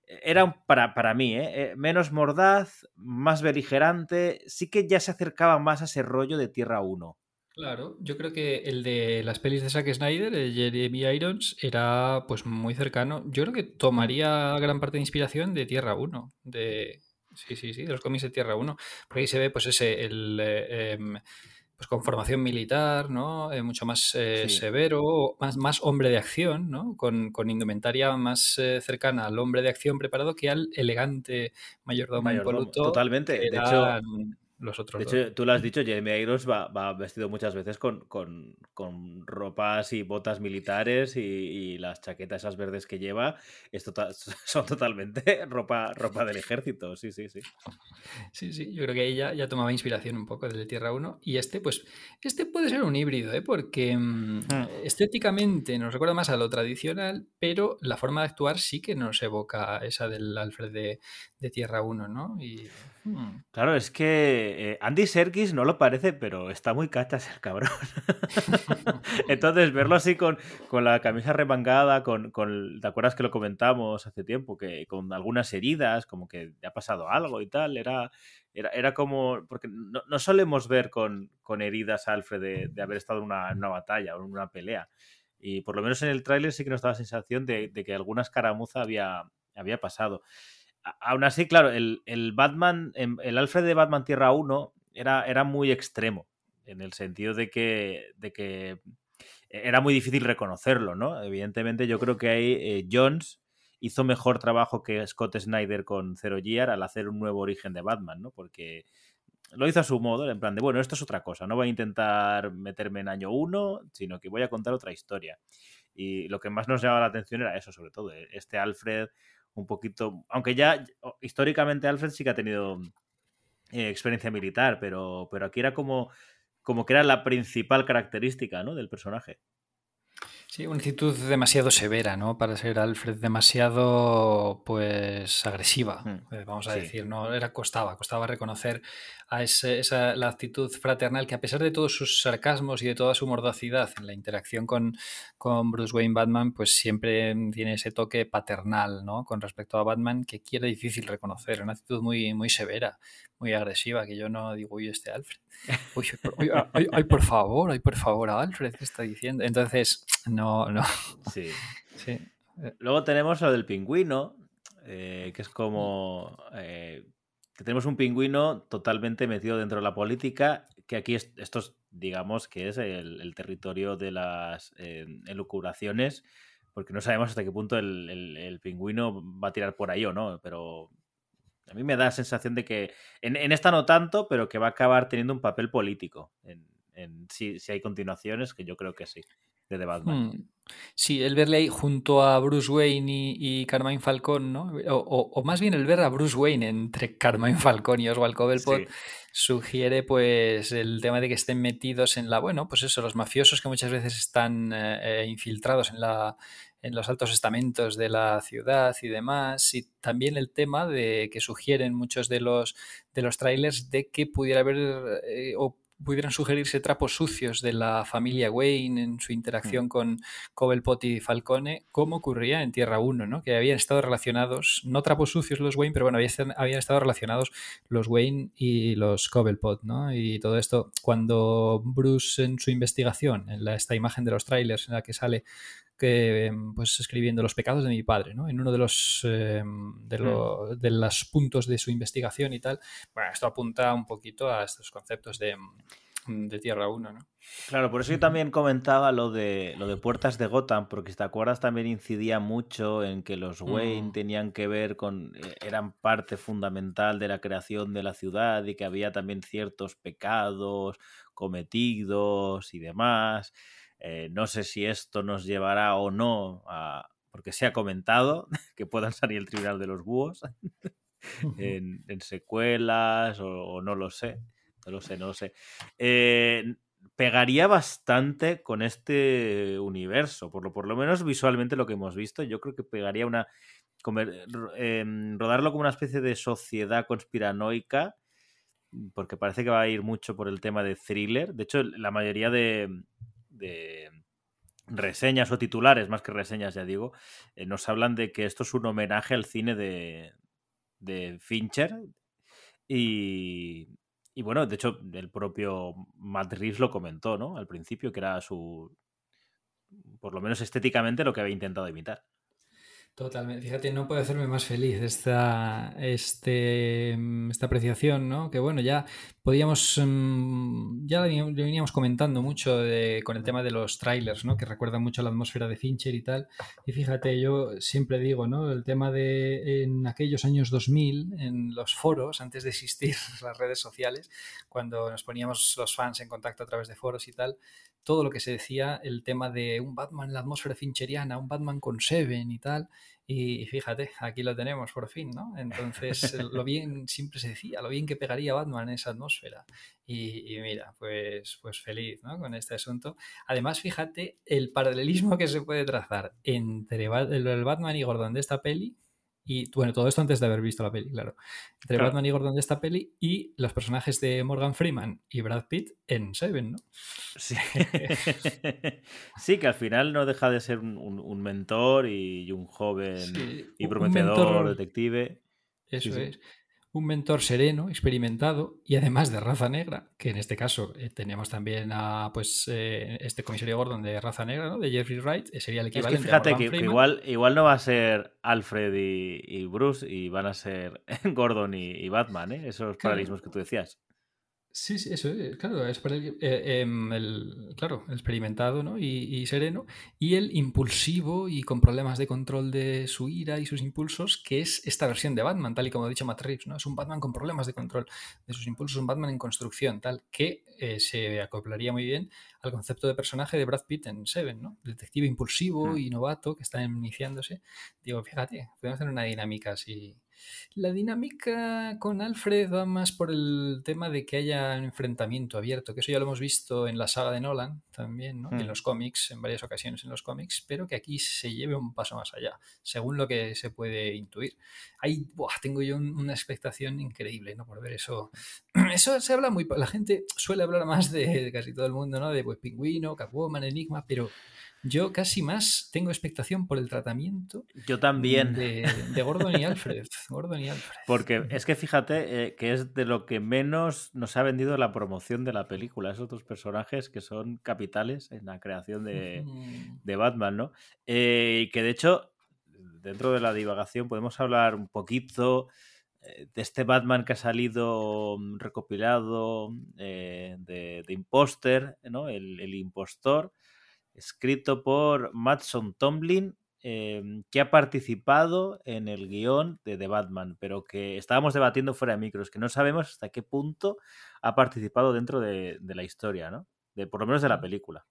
Speaker 4: era un- para, para mí, ¿eh? Eh, menos mordaz, más beligerante, sí que ya se acercaba más a ese rollo de Tierra 1.
Speaker 5: Claro, yo creo que el de las pelis de Zack Snyder, el Jeremy Irons, era pues muy cercano. Yo creo que tomaría gran parte de inspiración de Tierra 1, de sí, sí, sí, de los cómics de Tierra 1, porque ahí se ve pues ese el eh, em, pues con formación militar, ¿no? Eh, mucho más eh,
Speaker 4: Sí.
Speaker 5: severo, más, más hombre de acción, ¿no? Con, con indumentaria más eh, cercana al hombre de acción preparado que al elegante mayordomo,
Speaker 4: Mayordomo,
Speaker 5: impoluto
Speaker 4: totalmente. De hecho,
Speaker 5: eran los otros
Speaker 4: De
Speaker 5: dos.
Speaker 4: hecho, tú lo has dicho, Jeremy Irons va, va vestido muchas veces con, con- con ropas y botas militares y, y las chaquetas esas verdes que lleva es tota- son totalmente ropa, ropa del ejército. Sí, sí, sí.
Speaker 5: Sí, sí, yo creo que ella ya tomaba inspiración un poco del Tierra 1 y este, pues, este puede ser un híbrido, ¿eh? porque mm,
Speaker 4: Hmm.
Speaker 5: estéticamente nos recuerda más a lo tradicional, pero la forma de actuar sí que nos evoca esa del Alfred de, de Tierra 1, ¿no? Y, mm,
Speaker 4: Claro, es que eh, Andy Serkis no lo parece, pero está muy cachas el cabrón. Entonces, verlo así con, con la camisa remangada, con, con. ¿Te acuerdas que lo comentamos hace tiempo? Que con algunas heridas, como que ha pasado algo y tal. Era, era, era como. Porque no, no solemos ver con, con heridas a Alfred de, de haber estado en una, una batalla o en una pelea. Y por lo menos en el tráiler sí que nos daba la sensación de, de que alguna escaramuza había, había pasado. Aún así, claro, el, el Batman, em, el Alfred de Batman Tierra 1 era, era muy extremo, en el sentido de que, de que era muy difícil reconocerlo, ¿no? Evidentemente, yo creo que ahí eh, Jones hizo mejor trabajo que Scott Snyder con Zero Year al hacer un nuevo origen de Batman, ¿no? Porque lo hizo a su modo, en plan de, bueno, esto es otra cosa, no voy a intentar meterme en año uno, sino que voy a contar otra historia. Y lo que más nos llamaba la atención era eso, sobre todo, eh, este Alfred un poquito, aunque ya históricamente Alfred sí que ha tenido eh, experiencia militar, pero, pero aquí era como, como que era la principal característica ¿no? del personaje.
Speaker 5: Sí, una actitud demasiado severa, ¿no? Para ser Alfred, demasiado, pues, agresiva,
Speaker 4: Mm,
Speaker 5: eh, vamos a
Speaker 4: sí.
Speaker 5: decir, ¿no? Era, costaba, costaba reconocer a ese- esa, la actitud fraternal que a pesar de todos sus sarcasmos y de toda su mordacidad en la interacción con, con Bruce Wayne Batman, pues siempre tiene ese toque paternal, ¿no? Con respecto a Batman que quiere difícil reconocer, una actitud muy, muy severa, muy agresiva, que yo no digo, uy, este Alfred. Uy, por- uy, favor, ay, por favor, Alfred, ¿qué está diciendo? Entonces, no, no,
Speaker 4: Sí.
Speaker 5: sí.
Speaker 4: Luego tenemos lo del pingüino, eh, que es como eh, que tenemos un pingüino totalmente metido dentro de la política, que aquí es- esto es, digamos que es el, territorio de las eh, elucubraciones, porque no sabemos hasta qué punto el, el- el pingüino va a tirar por ahí o no, pero a mí me da la sensación de que en, en esta no tanto, pero que va a acabar teniendo un papel político. En, en- si, si hay continuaciones, que yo creo que sí, de The Batman.
Speaker 5: Hmm. Sí, el verle ahí junto a Bruce Wayne y, y Carmine Falcón, ¿no? O, o- o más bien el ver a Bruce Wayne entre Carmine Falcón y Oswald Cobblepot
Speaker 4: Sí.
Speaker 5: sugiere pues el tema de que estén metidos en la, bueno, pues eso, los mafiosos que muchas veces están eh, eh, infiltrados en la en los altos estamentos de la ciudad y demás, y también el tema de que sugieren muchos de los de los trailers de que pudiera haber eh, o pudieran sugerirse trapos sucios de la familia Wayne en su interacción con Cobblepot y Falcone, como ocurría en Tierra 1, ¿no? que habían estado relacionados, no trapos sucios los Wayne, pero bueno, habían, habían estado relacionados los Wayne y los Cobblepot, ¿no? Y todo esto, cuando Bruce en su investigación, en la, esta imagen de los trailers en la que sale que pues escribiendo los pecados de mi padre, ¿no? En uno de los eh, de, lo, de los puntos de su investigación y tal. Bueno, esto apunta un poquito a estos conceptos de, de Tierra 1, ¿no?
Speaker 4: Claro, por eso yo también comentaba lo de lo de Puertas de Gotham, porque si te acuerdas también incidía mucho en que los Wayne
Speaker 5: Mm.
Speaker 4: tenían que ver con eh, eran parte fundamental de la creación de la ciudad y que había también ciertos pecados cometidos y demás. Eh, no sé si esto nos llevará o no a porque se ha comentado que puedan salir el tribunal de los búhos en, en secuelas o, o no lo sé. No lo sé, no lo sé. Eh, pegaría bastante con este universo, por lo, por lo menos visualmente lo que hemos visto. Yo creo que pegaría una. comer- eh, rodarlo como una especie de sociedad conspiranoica, porque parece que va a ir mucho por el tema de thriller. De hecho, la mayoría de, de reseñas o titulares, más que reseñas, ya digo, eh, nos hablan de que esto es un homenaje al cine de, de Fincher. Y, y bueno, de hecho, el propio Matt Reeves lo comentó, ¿no? Al principio, que era su. Por lo menos estéticamente, lo que había intentado imitar.
Speaker 5: Totalmente. Fíjate, no puede hacerme más feliz esta, este, esta apreciación, ¿no? Que bueno, ya podíamos, mm, ya lo veníamos- comentando mucho con el tema de los trailers, ¿no? Que recuerdan mucho a la atmósfera de Fincher y tal. Y fíjate, yo siempre digo, ¿no? El tema de en aquellos años 2000, en los foros, antes de existir las redes sociales, cuando nos poníamos los fans en contacto a través de foros y tal, todo lo que se decía, el tema de un Batman en la atmósfera fincheriana, un Batman con Seven y tal. Y fíjate, aquí lo tenemos por fin, ¿no? Entonces, lo bien, siempre se decía, lo bien que pegaría Batman en esa atmósfera. Y, y mira, pues, pues feliz, ¿no? Con este asunto. Además, fíjate el paralelismo que se puede trazar entre el Batman y Gordon de esta peli. Y bueno, todo esto antes de haber visto la peli, claro. Entre
Speaker 4: Claro.
Speaker 5: Batman y Gordon de esta peli y los personajes de Morgan Freeman y Brad Pitt en Seven, ¿no?
Speaker 4: Sí. sí, que al final no deja de ser un, un- un mentor y un joven
Speaker 5: Sí,
Speaker 4: y prometedor
Speaker 5: mentor-
Speaker 4: detective.
Speaker 5: Eso
Speaker 4: sí.
Speaker 5: es. Un mentor sereno, experimentado y además de raza negra, que en este caso eh, tenemos también a pues eh, este comisario Gordon de raza negra, ¿no? de Jeffrey Wright, eh, sería el
Speaker 4: Es que
Speaker 5: equivalente. a
Speaker 4: fíjate que, igual, igual no va a ser Alfred y, y Bruce y van a ser Gordon y, y Batman, ¿eh? esos
Speaker 5: Claro.
Speaker 4: paralelismos que tú decías.
Speaker 5: Sí, sí, eso es, claro, es para el, eh, em, el- claro, el experimentado ¿no? y, y sereno, y el impulsivo y con problemas de control de su ira y sus impulsos, que es esta versión de Batman, tal y como ha dicho Matt Reeves, ¿no? Es un Batman con problemas de control de sus impulsos, un Batman en construcción, tal, que eh, se acoplaría muy bien al concepto de personaje de Brad Pitt en Seven, ¿no? Detective impulsivo
Speaker 4: Mm.
Speaker 5: y novato que está iniciándose. Digo, fíjate, podemos hacer una dinámica así. La dinámica con Alfred va más por el tema de que haya un enfrentamiento abierto, que eso ya lo hemos visto en la saga de Nolan también, ¿no? En
Speaker 4: Mm.
Speaker 5: los cómics, en varias ocasiones en los cómics, pero que aquí se lleve un paso más allá, según lo que se puede intuir. Ahí buah, tengo yo un- una expectación increíble, ¿no? Por ver eso. Eso se habla muy... La gente suele hablar más de, de casi todo el mundo, ¿no? De pues Pingüino, Catwoman, Enigma, pero yo casi más tengo expectación por el tratamiento
Speaker 4: Yo también.
Speaker 5: de, de Gordon y Alfred. Gordon y Alfred.
Speaker 4: Porque es que fíjate eh, que es de lo que menos nos ha vendido la promoción de la película, esos dos personajes que son capitales en la creación de,
Speaker 5: Mm,
Speaker 4: de Batman, ¿no? Eh, y que de hecho, dentro de la divagación podemos hablar un poquito eh, de este Batman que ha salido mm, recopilado eh, de, de Imposter, ¿no? El, el impostor, escrito por Matson Tomlin, eh, que ha participado en el guion de The Batman, pero que estábamos debatiendo fuera de micros, que no sabemos hasta qué punto ha participado dentro de, de la historia, ¿no? De, por lo menos de la película.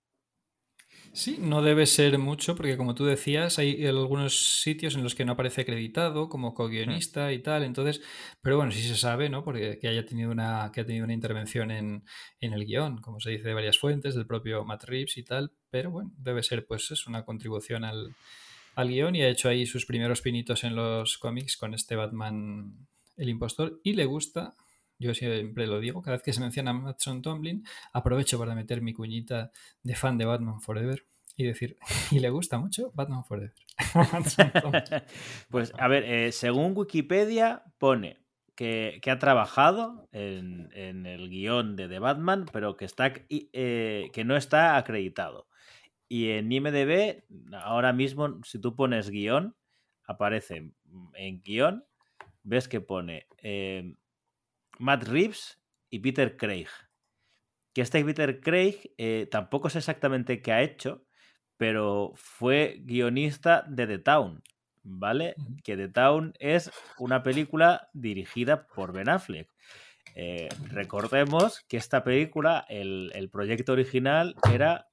Speaker 5: Sí, no debe ser mucho, porque como tú decías, hay algunos sitios en los que no aparece acreditado como co-guionista y tal, entonces, pero bueno, sí se sabe, ¿no? Porque que haya tenido una, que ha tenido una intervención en, en el guion, como se dice de varias fuentes, del propio Matt Reeves y tal, pero bueno, debe ser pues es una contribución al, al guion y ha hecho ahí sus primeros pinitos en los cómics con este Batman el impostor y le gusta yo siempre lo digo, cada vez que se menciona a Matson Tomlin, aprovecho para meter mi cuñita de fan de Batman Forever y decir, y le gusta mucho Batman Forever.
Speaker 4: Pues a ver, eh, según Wikipedia pone que, que ha trabajado en, en el guion de The Batman, pero que, está, eh, que no está acreditado. Y en IMDB, ahora mismo, si tú pones guion, aparece en guion, ves que pone eh, Matt Reeves y Peter Craig. Que este Peter Craig eh, tampoco sé exactamente qué ha hecho, pero fue guionista de The Town, ¿vale? Que The Town es una película dirigida por Ben Affleck. Eh, recordemos que esta película, el, el proyecto original era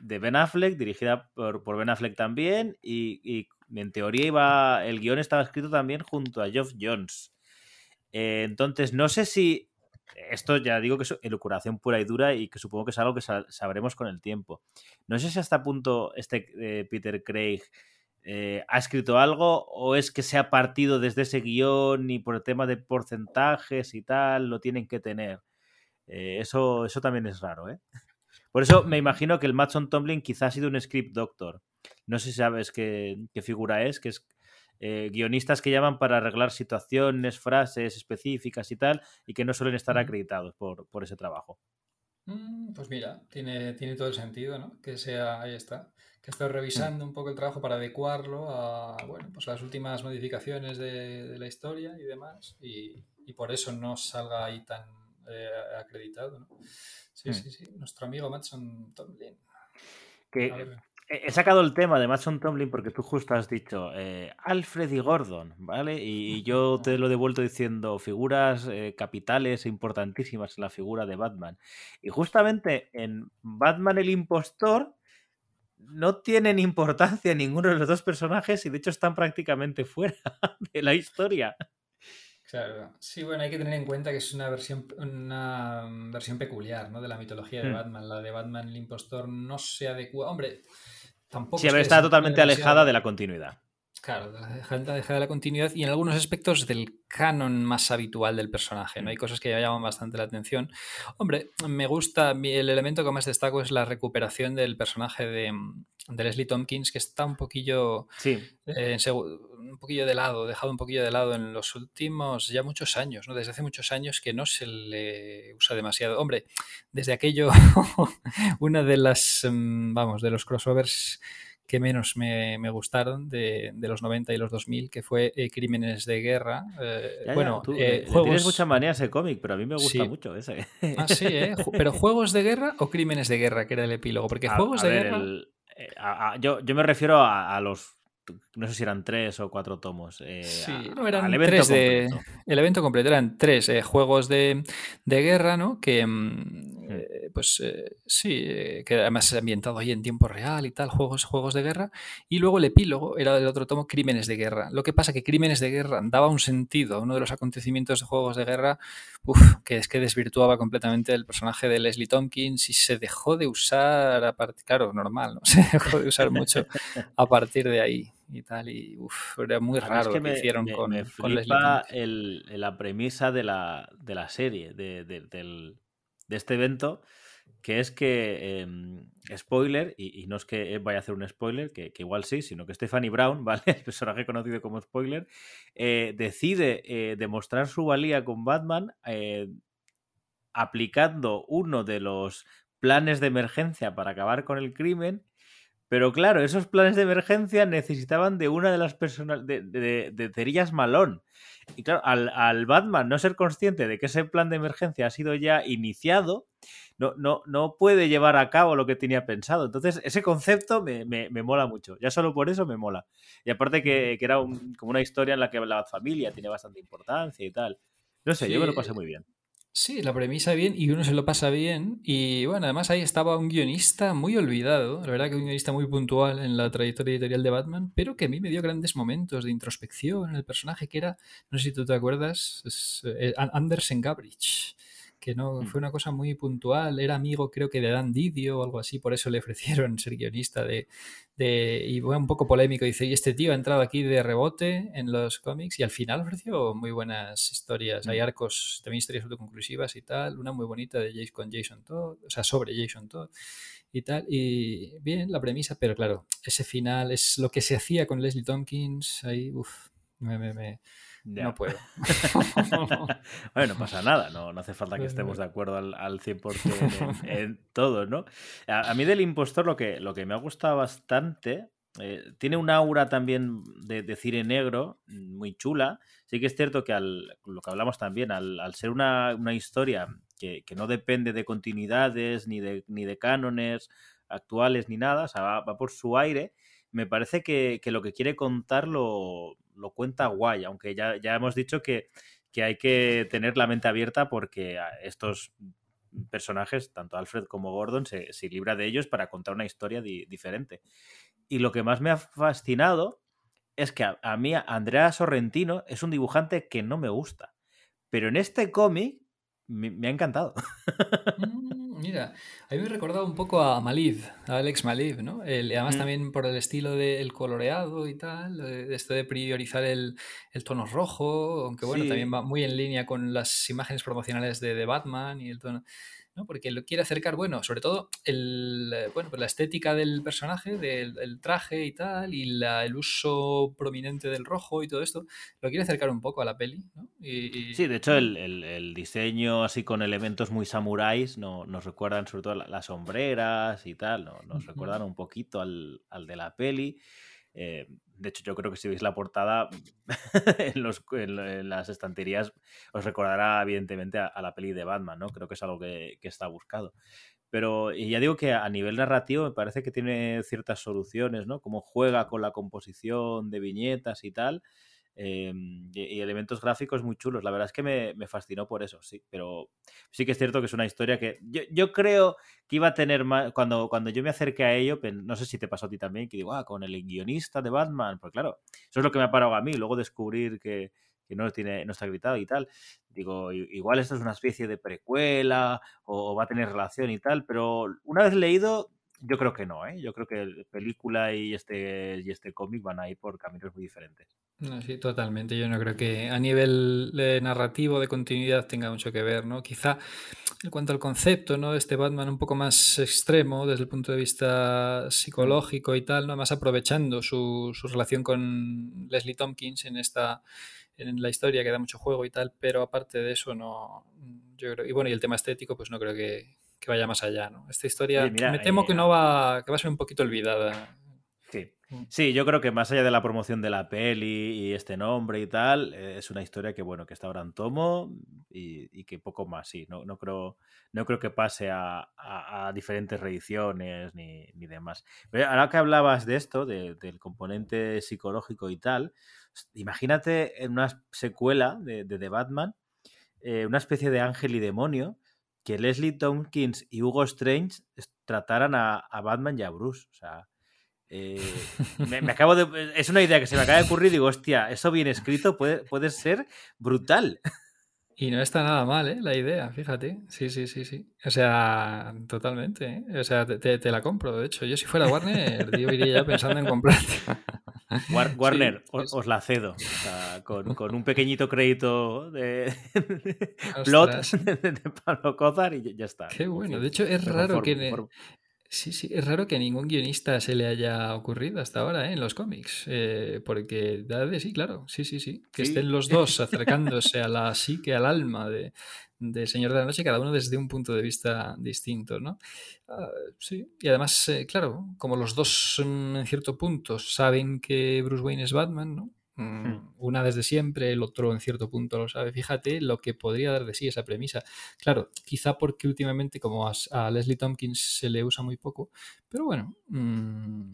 Speaker 4: de Ben Affleck, dirigida por, por Ben Affleck también, y, y en teoría iba, el guion estaba escrito también junto a Geoff Jones. Eh, entonces, no sé si. Esto ya digo que es elucuración pura y dura y que supongo que es algo que sa- sabremos con el tiempo. No sé si hasta punto este eh, Peter Craig eh, ha escrito algo o es que se ha partido desde ese guion y por el tema de porcentajes y tal lo tienen que tener. Eso, eso también es raro, ¿eh? Por eso me imagino que el Matson Tomlin quizá ha sido un script doctor. No sé si sabes qué, qué figura es, que es eh, guionistas que llaman para arreglar situaciones, frases específicas y tal, y que no suelen estar acreditados por, por ese trabajo.
Speaker 5: Mm, Pues mira, tiene, tiene todo el sentido, ¿no? Que sea, ahí está. Que estoy revisando un poco el trabajo para adecuarlo a, bueno, pues las últimas modificaciones de, de la historia y demás. Y, y por eso no salga ahí tan eh, acreditado, ¿no? Sí,
Speaker 4: Mm.
Speaker 5: sí, sí. Nuestro amigo Matson Tomlin.
Speaker 4: Que. He sacado el tema de Matson Tomlin porque tú justo has dicho eh, Alfred y Gordon, ¿vale? Y, y yo te lo he devuelto diciendo figuras eh, capitales e importantísimas en la figura de Batman. Y justamente en Batman el impostor no tienen importancia ninguno de los dos personajes y de hecho están prácticamente fuera de la historia.
Speaker 5: Claro, sí, bueno, hay que tener en cuenta que es una versión, una versión peculiar, ¿no? De la mitología de
Speaker 4: Hmm.
Speaker 5: Batman. La de Batman el impostor no se adecua. Hombre, tampoco.
Speaker 4: Sí, a
Speaker 5: es
Speaker 4: ver,
Speaker 5: que
Speaker 4: está totalmente
Speaker 5: demasiado-
Speaker 4: alejada de la continuidad.
Speaker 5: Claro, deja de la continuidad y en algunos aspectos del canon más habitual del personaje, ¿no? Hay cosas que llaman bastante la atención. Hombre, me gusta, el elemento que más destaco es la recuperación del personaje de, de Leslie Tompkins que está un poquillo
Speaker 4: Sí,
Speaker 5: eh, en un poquillo de lado, dejado un poquillo de lado en los últimos ya muchos años, ¿no? Desde hace muchos años que no se le usa demasiado. Hombre, desde aquello, una de las, mm, vamos, de los crossovers que menos me, me gustaron de, de los 90 y los 2000, que fue eh, Crímenes de Guerra. eh,
Speaker 4: ya, ya,
Speaker 5: bueno,
Speaker 4: tú,
Speaker 5: eh,
Speaker 4: le- le tienes mucha manía ese cómic, pero a mí me gusta
Speaker 5: Sí.
Speaker 4: mucho ese.
Speaker 5: Ah, sí, ¿eh? Pero ¿Juegos de Guerra o Crímenes de Guerra? Que era el epílogo. Porque
Speaker 4: A-
Speaker 5: Juegos
Speaker 4: a
Speaker 5: de
Speaker 4: ver,
Speaker 5: Guerra...
Speaker 4: el- a- yo, yo me refiero a, a los. No sé si eran tres o cuatro tomos. eh,
Speaker 5: Sí,
Speaker 4: a-
Speaker 5: no, eran
Speaker 4: al evento
Speaker 5: tres de. El evento completo eran tres eh, juegos de, de guerra, ¿no? Que, mm, eh, pues sí, que además ambientado ahí en tiempo real y tal, juegos, juegos de guerra. Y luego el epílogo era del otro tomo, Crímenes de Guerra. Lo que pasa que Crímenes de Guerra daba un sentido a uno de los acontecimientos de juegos de guerra, uf, que es que desvirtuaba completamente el personaje de Leslie Tompkins y se dejó de usar, a part- claro, normal, ¿no? Se dejó de usar mucho a partir de ahí y tal. Y uf, era muy
Speaker 4: es
Speaker 5: raro
Speaker 4: que
Speaker 5: lo que
Speaker 4: me,
Speaker 5: hicieron
Speaker 4: me-
Speaker 5: con,
Speaker 4: me
Speaker 5: con
Speaker 4: flipa el- la premisa de la, de la serie, de, de- del- de este evento, que es que, em, spoiler, y, y no es que vaya a hacer un spoiler, que, que igual sí, sino que Stephanie Brown, ¿vale? El personaje conocido como spoiler, eh, decide eh, demostrar su valía con Batman eh, aplicando uno de los planes de emergencia para acabar con el crimen. Pero claro, esos planes de emergencia necesitaban de una de las personas, de, de, de cerillas malón. Y claro, al, al, Batman no ser consciente de que ese plan de emergencia ha sido ya iniciado, no, no, no puede llevar a cabo lo que tenía pensado. Entonces, ese concepto me, me, me mola mucho. Ya solo por eso me mola. Y aparte que, que era un, como una historia en la que la familia tiene bastante importancia y tal. No sé,
Speaker 5: Sí,
Speaker 4: yo me lo pasé muy bien.
Speaker 5: Sí, la premisa bien y uno se lo pasa bien. Y bueno, además ahí estaba un guionista muy olvidado, la verdad que un guionista muy puntual en la trayectoria editorial de Batman, pero que a mí me dio grandes momentos de introspección en el personaje que era, no sé si tú te acuerdas, es, eh, Andersen Gabrich que no fue una cosa muy puntual, era amigo creo que de Dan Didio o algo así, por eso le ofrecieron ser guionista de, de y fue un poco polémico, dice, y este tío ha entrado aquí de rebote en los cómics y al final ofreció muy buenas historias, hay arcos, también historias autoconclusivas y tal, una muy bonita de Jason, con Jason Todd, o sea, sobre Jason Todd y tal, y bien la premisa, pero claro, ese final es lo que se hacía con Leslie Tompkins, ahí, uff, me, me, me ya. No puedo.
Speaker 4: bueno, no pasa nada, no, no, hace falta que estemos de acuerdo al, al 100% en, en todo, ¿no? A, a, mí del impostor lo que, lo que me ha gustado bastante, eh, tiene un aura también de, de, cine negro muy chula. Sí que es cierto que al, lo que hablamos también, al, al ser una, una historia que, que, no depende de continuidades ni de, ni de cánones actuales ni nada, o sea, va, va por su aire, me parece que, que, lo que quiere contar lo, lo cuenta guay, aunque ya, ya hemos dicho que, que, hay que tener la mente abierta porque estos personajes, tanto Alfred como Gordon, se, se libra de ellos para contar una historia di, diferente. Y lo que más me ha fascinado es que a, a mí Andrea Sorrentino es un dibujante que no me gusta, pero en este cómic me, me, ha encantado.
Speaker 5: Mm, mira, a mí me ha recordado un poco a Maliv, a Alex Maliv, ¿no? El, además mm. también por el estilo del coloreado y tal, de esto de priorizar el, el tono rojo, aunque bueno, sí. también va muy en línea con las imágenes promocionales de, de Batman y el tono... ¿no? porque lo quiere acercar, bueno, sobre todo el, bueno, pues la estética del personaje, del, del traje y tal, y la, el uso prominente del rojo y todo esto, lo quiere acercar un poco a la peli. ¿no? Y, y...
Speaker 4: Sí, de hecho el, el, el, diseño así con elementos muy samuráis no, nos recuerdan sobre todo las sombreras y tal, ¿no? nos recuerdan un poquito al, al de la peli. Eh, de hecho, yo creo que si veis la portada en, las estanterías os recordará evidentemente a, la peli de Batman, ¿no? Creo que es algo que, que, está buscado. Pero ya digo que a nivel narrativo me parece que tiene ciertas soluciones, ¿no? Como juega con la composición de viñetas y tal. Eh, y, y, elementos gráficos muy chulos. La verdad es que me, me, fascinó por eso, sí. Pero sí que es cierto que es una historia que yo, yo creo que iba a tener más. Cuando, cuando yo me acerqué a ello, no sé si te pasó a ti también, que digo, ah, con el guionista de Batman. Pues claro, eso es lo que me ha parado a mí. Luego descubrir que, que no, tiene, no está gritado y tal. Digo, igual esto es una especie de precuela o, o va a tener relación y tal. Pero una vez leído, yo creo que no, ¿eh? Yo creo que la película y este, y este cómic van a ir por caminos muy diferentes.
Speaker 5: No, sí, totalmente. Yo no creo que a nivel de narrativo, de continuidad, tenga mucho que ver, ¿no? Quizá en cuanto al concepto, ¿no? Este Batman un poco más extremo desde el punto de vista psicológico y tal, ¿no? Más aprovechando su, su relación con Leslie Tompkins en esta en la historia que da mucho juego y tal, pero aparte de eso no yo creo y bueno, y el tema estético pues no creo que, que vaya más allá, ¿no? Esta historia
Speaker 4: mira,
Speaker 5: me temo
Speaker 4: eh,
Speaker 5: que no va que va a ser un poquito olvidada.
Speaker 4: Sí.
Speaker 5: Mm.
Speaker 4: Sí, yo creo que más allá de la promoción de la peli y este nombre y tal, eh, es una historia que bueno, que está ahora en tomo y, y que poco más, sí. No, no creo, no creo que pase a, a- a diferentes reediciones ni, ni demás. Pero ahora que hablabas de esto, de- del componente psicológico y tal, imagínate en una secuela de, de The Batman, eh, una especie de ángel y demonio, que Leslie Tompkins y Hugo Strange trataran a, a Batman y a Bruce. O sea, eh, me, me acabo de. Es una idea que se me acaba de ocurrir y digo, hostia, eso bien escrito puede, puede ser brutal.
Speaker 5: Y no está nada mal, ¿eh? La idea, fíjate. Sí, sí, sí, sí. O sea, totalmente, ¿eh? O sea, te, te- te la compro. De hecho, yo si fuera Warner, yo iría ya pensando en comprar.
Speaker 4: War- Warner,
Speaker 5: Sí,
Speaker 4: os, la cedo. O sea, con, con un pequeñito crédito de plot de, de Pablo Cózar y ya- está.
Speaker 5: Qué bueno. De hecho, es raro que... Sí, sí, es raro que a ningún guionista se le haya ocurrido hasta ahora ¿eh? en los cómics, eh, porque da de sí, claro, sí, sí, sí, que
Speaker 4: Sí.
Speaker 5: estén los dos acercándose a la psique, al alma de, del Señor de la Noche, cada uno desde un punto de vista distinto, ¿no? Ah, sí, y además, eh, claro, como los dos mm, en cierto punto saben que Bruce Wayne es Batman, ¿no? Mm,
Speaker 4: Hmm.
Speaker 5: Una desde siempre, el otro en cierto punto lo sabe. Fíjate lo que podría dar de sí esa premisa. Claro, quizá porque últimamente como a, a Leslie Tompkins se le usa muy poco, pero bueno, mm,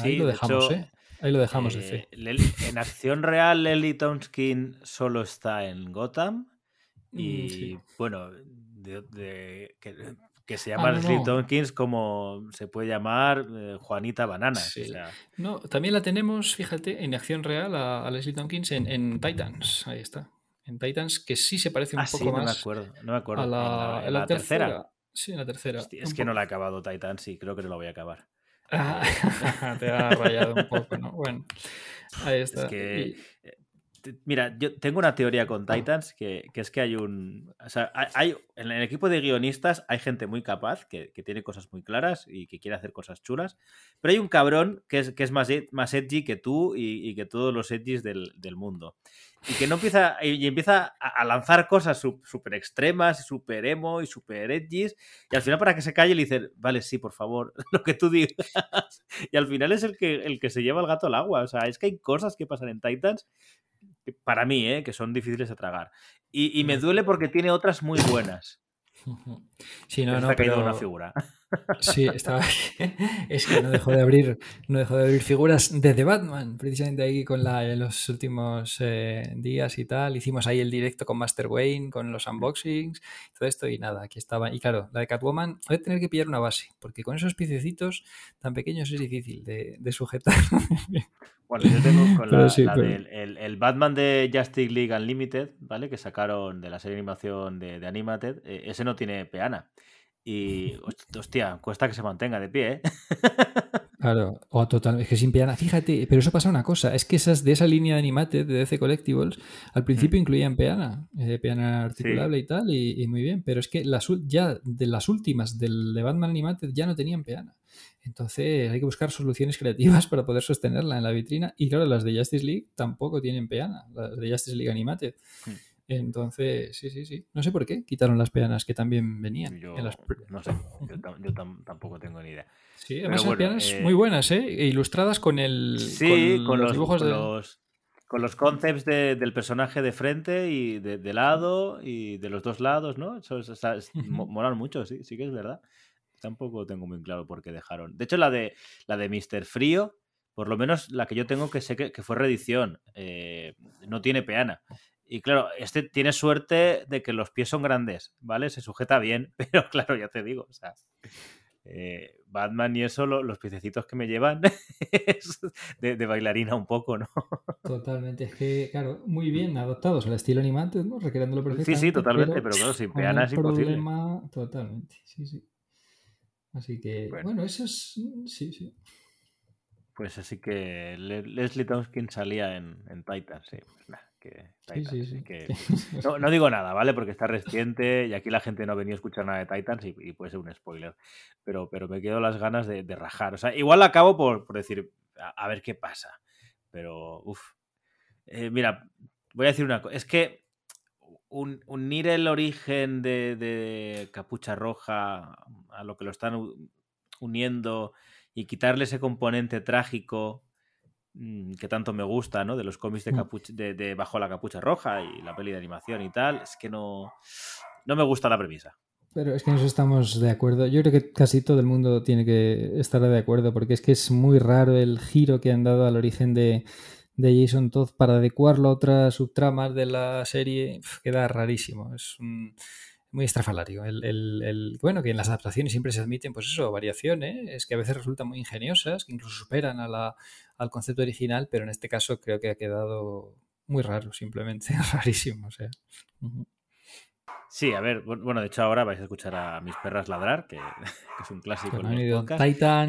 Speaker 5: ahí
Speaker 4: Sí,
Speaker 5: lo
Speaker 4: de
Speaker 5: dejamos,
Speaker 4: hecho,
Speaker 5: ¿eh? Ahí lo dejamos,
Speaker 4: Eh,
Speaker 5: DC.
Speaker 4: Lel- en acción real, Lely Tompkins solo está en Gotham.
Speaker 5: Mm,
Speaker 4: Y
Speaker 5: sí.
Speaker 4: bueno, de, de- que, que se
Speaker 5: Ah,
Speaker 4: llama
Speaker 5: no,
Speaker 4: Leslie
Speaker 5: no.
Speaker 4: Como se puede llamar eh, Juanita.
Speaker 5: Sí.
Speaker 4: O sea,
Speaker 5: No, también la tenemos, fíjate, en acción real a, a Leslie Tompkins en, en Titans. Ahí está. En Titans, que sí se parece un
Speaker 4: ah, sí,
Speaker 5: poco
Speaker 4: no me
Speaker 5: más
Speaker 4: acuerdo. No me acuerdo.
Speaker 5: a
Speaker 4: En
Speaker 5: la,
Speaker 4: en la tercera.
Speaker 5: tercera. Sí, en la tercera.
Speaker 4: Hostia, es
Speaker 5: Un
Speaker 4: que no la he acabado Titans y creo que no la voy a acabar.
Speaker 5: Ah, te ha rayado un poco, ¿no? Bueno, ahí
Speaker 4: Es
Speaker 5: está.
Speaker 4: que,
Speaker 5: Y-
Speaker 4: eh, mira, yo tengo una teoría con Titans que, que es que hay un. O sea, hay, en el equipo de guionistas hay gente muy capaz, que, que tiene cosas muy claras y que quiere hacer cosas chulas. Pero hay un cabrón que es, que es más, más edgy que tú y, y que todos los edgys del, del mundo. Y que no empieza. Y, empieza a, lanzar cosas súper extremas, y súper emo y súper edgys. Y al final, para que se calle, le dicen, vale, sí, por favor, lo que tú digas. Y al final es el que, el que se lleva el gato al agua. O sea, es que hay cosas que pasan en Titans para mí, ¿eh? que son difíciles de tragar. Y, y me duele porque tiene otras muy buenas.
Speaker 5: Sí, no, no, pero...
Speaker 4: una figura.
Speaker 5: Sí, estaba... es que no dejó de abrir, no dejó de abrir figuras de The Batman, precisamente ahí con la, en los últimos eh, días y tal. Hicimos ahí el directo con Master Wayne, con los unboxings, todo esto y nada, aquí estaba. Y claro, la de Catwoman, voy a tener que pillar una base, porque con esos piececitos tan pequeños es difícil de, de sujetar.
Speaker 4: Bueno, yo tengo con la,
Speaker 5: sí,
Speaker 4: la
Speaker 5: pero-
Speaker 4: del el, el Batman de Justice League Unlimited, ¿vale? Que sacaron de la serie de animación de, de Animated. eh, ese no tiene peana. Y, host- hostia, cuesta que se mantenga de pie, ¿eh?
Speaker 5: Claro, o total, es que sin piana. Fíjate, pero eso pasa una cosa, es que esas de esa línea de Animated de DC Collectibles al principio incluían peana, eh, peana articulable y tal, y, y muy bien, pero es que las, ya de las últimas del de Batman Animated ya no tenían peana. Entonces hay que buscar soluciones creativas para poder sostenerla en la vitrina. Y claro, las de Justice League tampoco tienen peana, las de Justice League Animated.
Speaker 4: Hmm.
Speaker 5: Entonces, sí, sí, sí. No sé por qué quitaron las peanas que también venían.
Speaker 4: Yo
Speaker 5: en las...
Speaker 4: no sé, yo, yo tam- tampoco tengo ni idea.
Speaker 5: Sí, además
Speaker 4: bueno,
Speaker 5: peanas
Speaker 4: eh,
Speaker 5: muy buenas, ¿eh? E ilustradas con el
Speaker 4: Sí, con, los,
Speaker 5: dibujos
Speaker 4: con
Speaker 5: de...
Speaker 4: los con los concepts de- del personaje de frente y de, de lado y de los dos lados, ¿no? Eso es- está- es- mo- molan mucho, sí, sí que es verdad. Tampoco tengo muy claro por qué dejaron. De hecho, la de la de Mr. Frío, por lo menos la que yo tengo que sé que, que fue reedición, eh, no tiene peana. Y claro, este tiene suerte de que los pies son grandes, ¿vale? Se sujeta bien, pero claro, ya te digo, o sea, eh, Batman y eso, lo- los piececitos que me llevan es de, de bailarina un poco, ¿no?
Speaker 5: Totalmente, es que, claro, muy bien adaptados al estilo animante, ¿no? Recreándolo
Speaker 4: Sí,
Speaker 5: perfectamente.
Speaker 4: sí, totalmente, pero claro, sin
Speaker 5: con
Speaker 4: peana
Speaker 5: el
Speaker 4: es imposible.
Speaker 5: problema, totalmente, sí, sí. Así que,
Speaker 4: Bueno.
Speaker 5: bueno, eso es, sí, sí.
Speaker 4: Pues así que Le- Leslie Tompkins salía en, en Titans, sí. Pues nada, que,
Speaker 5: Sí, sí, sí.
Speaker 4: que- no, no digo nada, ¿vale? Porque está reciente y aquí la gente no ha venido a escuchar nada de Titans y, y puede ser un spoiler. Pero, pero me quedo las ganas de, de rajar. O sea, igual acabo por, por decir, a, a ver qué pasa. Pero, uff. mira, voy a decir una cosa. Es que un- unir el origen de, de Capucha Roja a lo que lo están uniendo y quitarle ese componente trágico que tanto me gusta, ¿no? De los cómics de,
Speaker 5: Mm.
Speaker 4: de, de Bajo la Capucha Roja y la peli de animación y tal, es que no, no me gusta la premisa.
Speaker 5: Pero es que nos estamos de acuerdo. Yo creo que casi todo el mundo tiene que estar de acuerdo porque es que es muy raro el giro que han dado al origen de, de Jason Todd para adecuarlo a otras subtramas de la serie. Uf, queda rarísimo. Es un- muy estrafalario. El, el- el- bueno, que en las adaptaciones siempre se admiten, pues eso, variaciones que a veces resultan muy ingeniosas, que incluso superan a la- al concepto original, pero en este caso creo que ha quedado muy raro, simplemente rarísimo. O sea.
Speaker 4: Sí, a ver, bu- bueno, de hecho ahora vais a escuchar a mis perras ladrar, que, que es un clásico en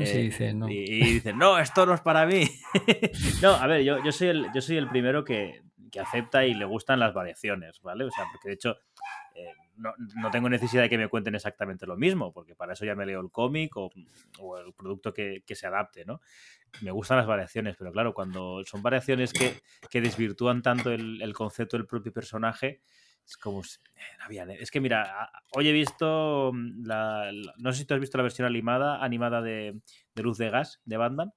Speaker 5: y
Speaker 4: Eh,
Speaker 5: dicen, no.
Speaker 4: Y, y dicen, no, esto no es para mí. no, a ver, yo, yo, soy el, yo soy el primero que, que acepta y le gustan las variaciones, ¿vale? O sea, porque de hecho eh, no, no tengo necesidad de que me cuenten exactamente lo mismo, porque para eso ya me leo el cómic o, o el producto que, que se adapte, ¿no? Me gustan las variaciones, pero claro, cuando son variaciones que, que desvirtúan tanto el, el concepto del propio personaje, es como... eh, Es que mira, hoy he visto mm, la, la- No sé si tú has visto la versión animada, animada de, de Luz de Gas de Batman.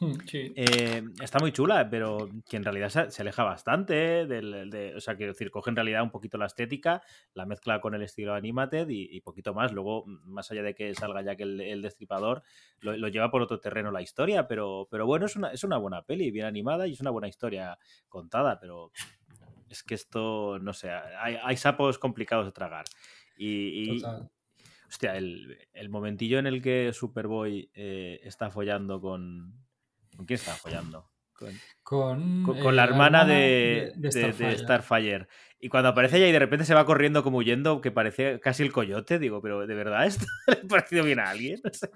Speaker 5: Sí.
Speaker 4: Eh, está muy chula, pero que en realidad se, se aleja bastante del, de- o sea, quiero decir, coge en realidad un poquito la estética, la mezcla con el estilo animated y, y poquito más. Luego, más allá de que salga ya que el, el destripador, lo, lo lleva por otro terreno la historia, pero, pero bueno, es una, es una buena peli, bien animada y es una buena historia contada, pero es que esto, no sé, hay, hay sapos complicados de tragar. Y, y-
Speaker 5: Total.
Speaker 4: hostia, el, el momentillo en el que Superboy eh, está follando con... ¿Con quién está follando? Con,
Speaker 5: Con,
Speaker 4: con-
Speaker 5: eh,
Speaker 4: con la hermana de,
Speaker 5: de- de
Speaker 4: de- de
Speaker 5: Starfire.
Speaker 4: Y cuando aparece ella y de repente se va corriendo como huyendo, que parece casi el coyote, digo, pero ¿de verdad esto le ha parecido bien a alguien? O sea,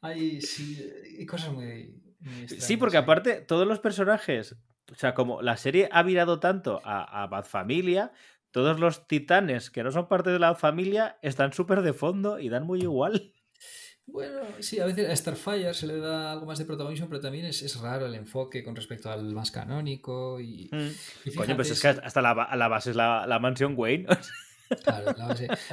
Speaker 5: Hay sí, hay cosas muy, muy
Speaker 4: sí, porque aparte todos los personajes, o sea, como la serie ha virado tanto a, a Bad Familia, todos los titanes que no son parte de la familia están súper de fondo y dan muy igual.
Speaker 5: Bueno, sí, a veces a Starfire se le da algo más de protagonismo, pero también es, es raro el enfoque con respecto al más canónico. Y, y
Speaker 4: Coño, pues es que hasta la, la base es la, la mansión Wayne.
Speaker 5: Claro.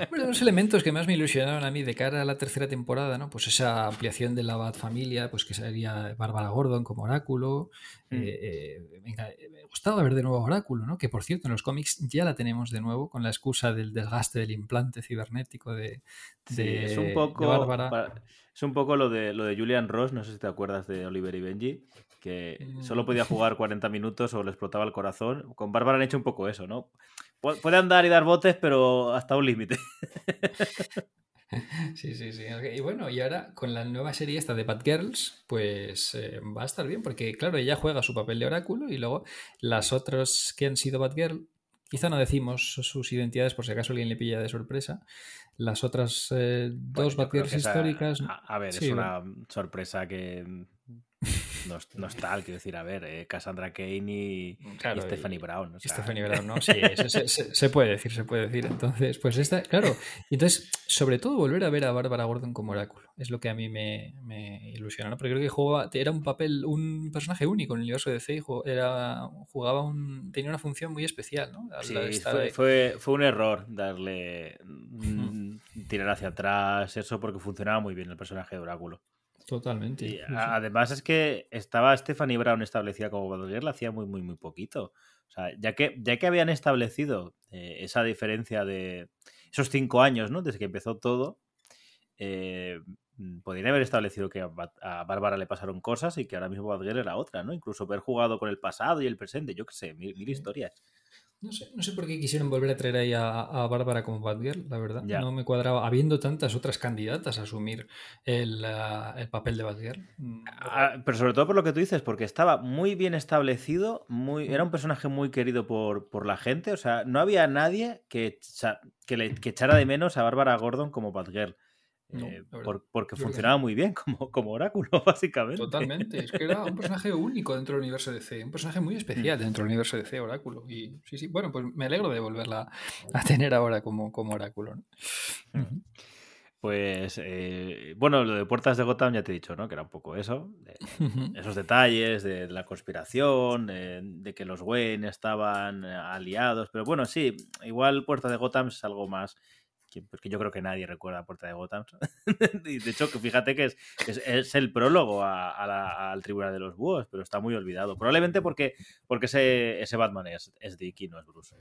Speaker 5: Bueno, los elementos que más me ilusionaron a mí de cara a la tercera temporada, ¿no? Pues esa ampliación de la Bat familia, pues que sería Bárbara Gordon como oráculo.
Speaker 4: Mm.
Speaker 5: Eh, eh, venga, eh, me gustaba ver de nuevo a Oráculo, ¿no? Que por cierto, en los cómics ya la tenemos de nuevo, con la excusa del desgaste del implante cibernético de,
Speaker 4: Sí, es un
Speaker 5: de
Speaker 4: poco
Speaker 5: Bárbara.
Speaker 4: es un poco lo de lo de Julian Ross, no sé si te acuerdas de Oliver y Benji, que solo
Speaker 5: Mm.
Speaker 4: podía jugar 40 minutos o le explotaba el corazón. Con Bárbara han hecho un poco eso, ¿no? Pu- Puede andar y dar botes, pero hasta un límite.
Speaker 5: Sí, sí, sí. Y bueno, y ahora con la nueva serie esta de Bad Girls, pues eh, va a estar bien, porque claro, ella juega su papel de oráculo y luego las otras que han sido Bad Girl, quizá no decimos sus identidades por si acaso alguien le pilla de sorpresa. Las otras eh, dos
Speaker 4: Yo
Speaker 5: Bad
Speaker 4: creo
Speaker 5: Girls
Speaker 4: que esa-
Speaker 5: históricas.
Speaker 4: A, a ver,
Speaker 5: Sí,
Speaker 4: es una sorpresa que no no es tal, quiero decir, a ver, eh, Cassandra Kane y,
Speaker 5: Claro,
Speaker 4: y Stephanie
Speaker 5: y-
Speaker 4: Brown. o
Speaker 5: y
Speaker 4: sea,
Speaker 5: Stephanie Brown, ¿no? Sí, se, se- se- se puede decir, se puede decir. Entonces, pues esta, claro. Y entonces, sobre todo, volver a ver a Bárbara Gordon como oráculo. Es lo que a mí me, me ilusiona, ¿no? Porque creo que jugaba, era un papel, un personaje único en el universo de DC y era, jugaba un, tenía una función muy especial, ¿no?
Speaker 4: Sí, fue, fue un error darle mm, tirar hacia atrás, eso, porque funcionaba muy bien el personaje de Oráculo.
Speaker 5: Totalmente.
Speaker 4: Y además es que estaba Stephanie Brown establecida como Batgirl hacía muy, muy, muy poquito. O sea, ya que, ya que habían establecido eh, esa diferencia de esos cinco años, ¿no? Desde que empezó todo, eh, mm, podrían haber establecido que a, Bárbara le pasaron cosas y que ahora mismo Batgirl era otra, ¿no? Incluso haber jugado con el pasado y el presente, yo qué sé, mil, mil historias.
Speaker 5: No sé, no sé por qué quisieron volver a traer ahí a, a Bárbara como Batgirl, la verdad.
Speaker 4: Ya.
Speaker 5: No me cuadraba, habiendo tantas otras candidatas a asumir el, el papel de Batgirl. Mm,
Speaker 4: Ah, pero sobre todo por lo que tú dices, porque estaba muy bien establecido, muy, era un personaje muy querido por, por la gente. O sea, no había nadie que, que, le, que echara de menos a Bárbara Gordon como Batgirl.
Speaker 5: No,
Speaker 4: eh, por- porque funcionaba muy bien como, como oráculo, básicamente.
Speaker 5: Totalmente, es que era un personaje único dentro del universo DC, un personaje muy especial dentro del universo DC, Oráculo. Y sí, sí, bueno, pues me alegro de volverla a tener ahora como, como Oráculo. ¿no? Ujú.
Speaker 4: Pues, eh, bueno, lo de Puertas de Gotham ya te he dicho, ¿no? Que era un poco eso. de- esos detalles de, de la conspiración, de, de que los Wayne estaban eh, aliados. Pero bueno, sí, igual Puerta de Gotham es algo más. Que- Porque yo creo que nadie recuerda Puerta de Gotham. de hecho, fíjate que es, es, el prólogo a- al Tribunal de los Búhos, pero está muy olvidado. Probablemente porque, porque ese, ese Batman es, es Dick y no es Bruce.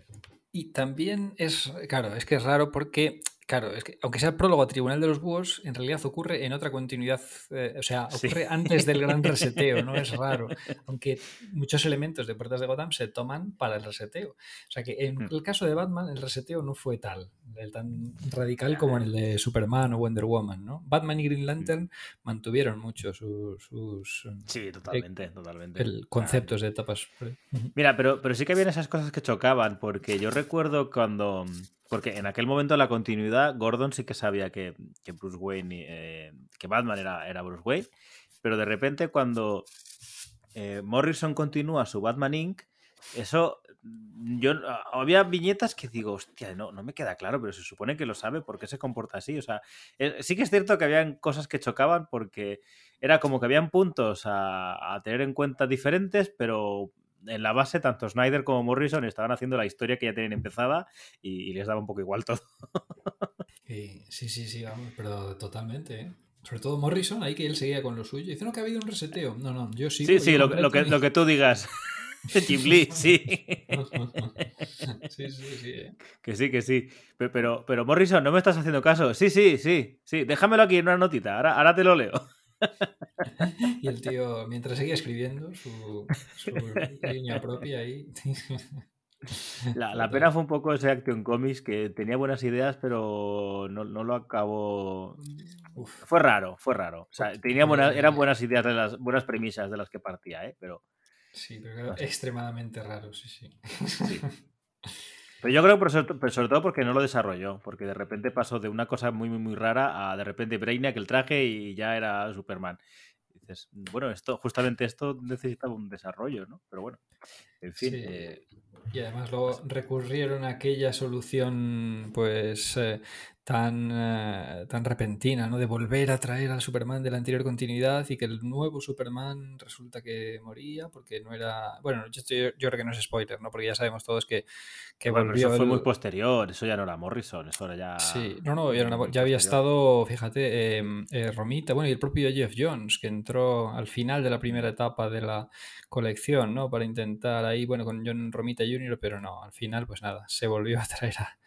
Speaker 5: Y también es, claro, es que es raro porque, claro, es que aunque sea el prólogo a Tribunal de los Búhos, en realidad ocurre en otra continuidad, eh, o sea,
Speaker 4: Sí.
Speaker 5: ocurre antes del gran reseteo, ¿no? Es raro. Aunque muchos elementos de Puertas de Gotham se toman para el reseteo. O sea que en
Speaker 4: Hmm.
Speaker 5: el caso de Batman, el reseteo no fue tal, el tan radical como en el de Superman o Wonder Woman, ¿no? Batman y Green Lantern mantuvieron mucho sus, sus
Speaker 4: Sí, totalmente, totalmente.
Speaker 5: el, conceptos de etapas.
Speaker 4: Mira, pero, pero sí que habían esas cosas que chocaban, porque yo recuerdo cuando. Porque en aquel momento la continuidad, Gordon sí que sabía que, que Bruce Wayne. eh, que Batman era, era Bruce Wayne, pero de repente cuando eh, Morrison continúa su Batman Inc., eso. Yo había viñetas que digo, hostia, no, no me queda claro, pero se supone que lo sabe, ¿por qué se comporta así? O sea, eh, sí que es cierto que habían cosas que chocaban porque era como que habían puntos a, a tener en cuenta diferentes, pero en la base tanto Snyder como Morrison estaban haciendo la historia que ya tenían empezada y, y les daba un poco igual todo.
Speaker 5: Sí, sí, sí, sí, vamos, pero totalmente, ¿eh? Sobre todo Morrison, ahí que él seguía con lo suyo. Dice, no, que ha habido un reseteo. No, no, yo sigo.
Speaker 4: Sí, sí,
Speaker 5: yo
Speaker 4: lo, lo que, lo que tú digas. Jim Lee, sí.
Speaker 5: sí, sí, sí. ¿eh?
Speaker 4: Que sí, que sí. Pe- Pero, pero Morrison, ¿no me estás haciendo caso? Sí, sí, sí, sí. Déjamelo aquí en una notita. Ahora, ahora te lo leo.
Speaker 5: Y el tío, mientras seguía escribiendo su, su línea propia ahí.
Speaker 4: La, la pena fue un poco ese Action Comics que tenía buenas ideas, pero no, no lo acabó.
Speaker 5: Uf,
Speaker 4: Fue raro, fue raro. O sea, tenía buenas, eran buenas ideas de las buenas premisas de las que partía, ¿eh? Pero,
Speaker 5: sí, pero era extremadamente raro, sí, sí.
Speaker 4: sí. Pero yo creo pero sobre todo porque no lo desarrolló, porque de repente pasó de una cosa muy, muy, muy rara a de repente Brainiac el traje y ya era Superman. Dices, bueno, esto, justamente esto necesitaba un desarrollo, ¿no? Pero bueno, en fin.
Speaker 5: Sí, Y además luego recurrieron a aquella solución, pues, eh, tan, eh, tan repentina, ¿no? De volver a traer al Superman de la anterior continuidad y que el nuevo Superman resulta que moría porque no era... Bueno, yo, estoy- yo creo que no es spoiler, ¿no? Porque ya sabemos todos que, que
Speaker 4: bueno,
Speaker 5: volvió
Speaker 4: eso fue
Speaker 5: el-
Speaker 4: muy posterior, eso ya no era Morrison, eso era ya.
Speaker 5: Sí, no, no, ya, era ya había estado, fíjate, eh, eh, Romita, bueno, y el propio Jeff Jones, que entró al final de la primera etapa de la colección, ¿no? Para intentar ahí, bueno, con John Romita Jr., pero no, al final, pues nada, se volvió a traer a,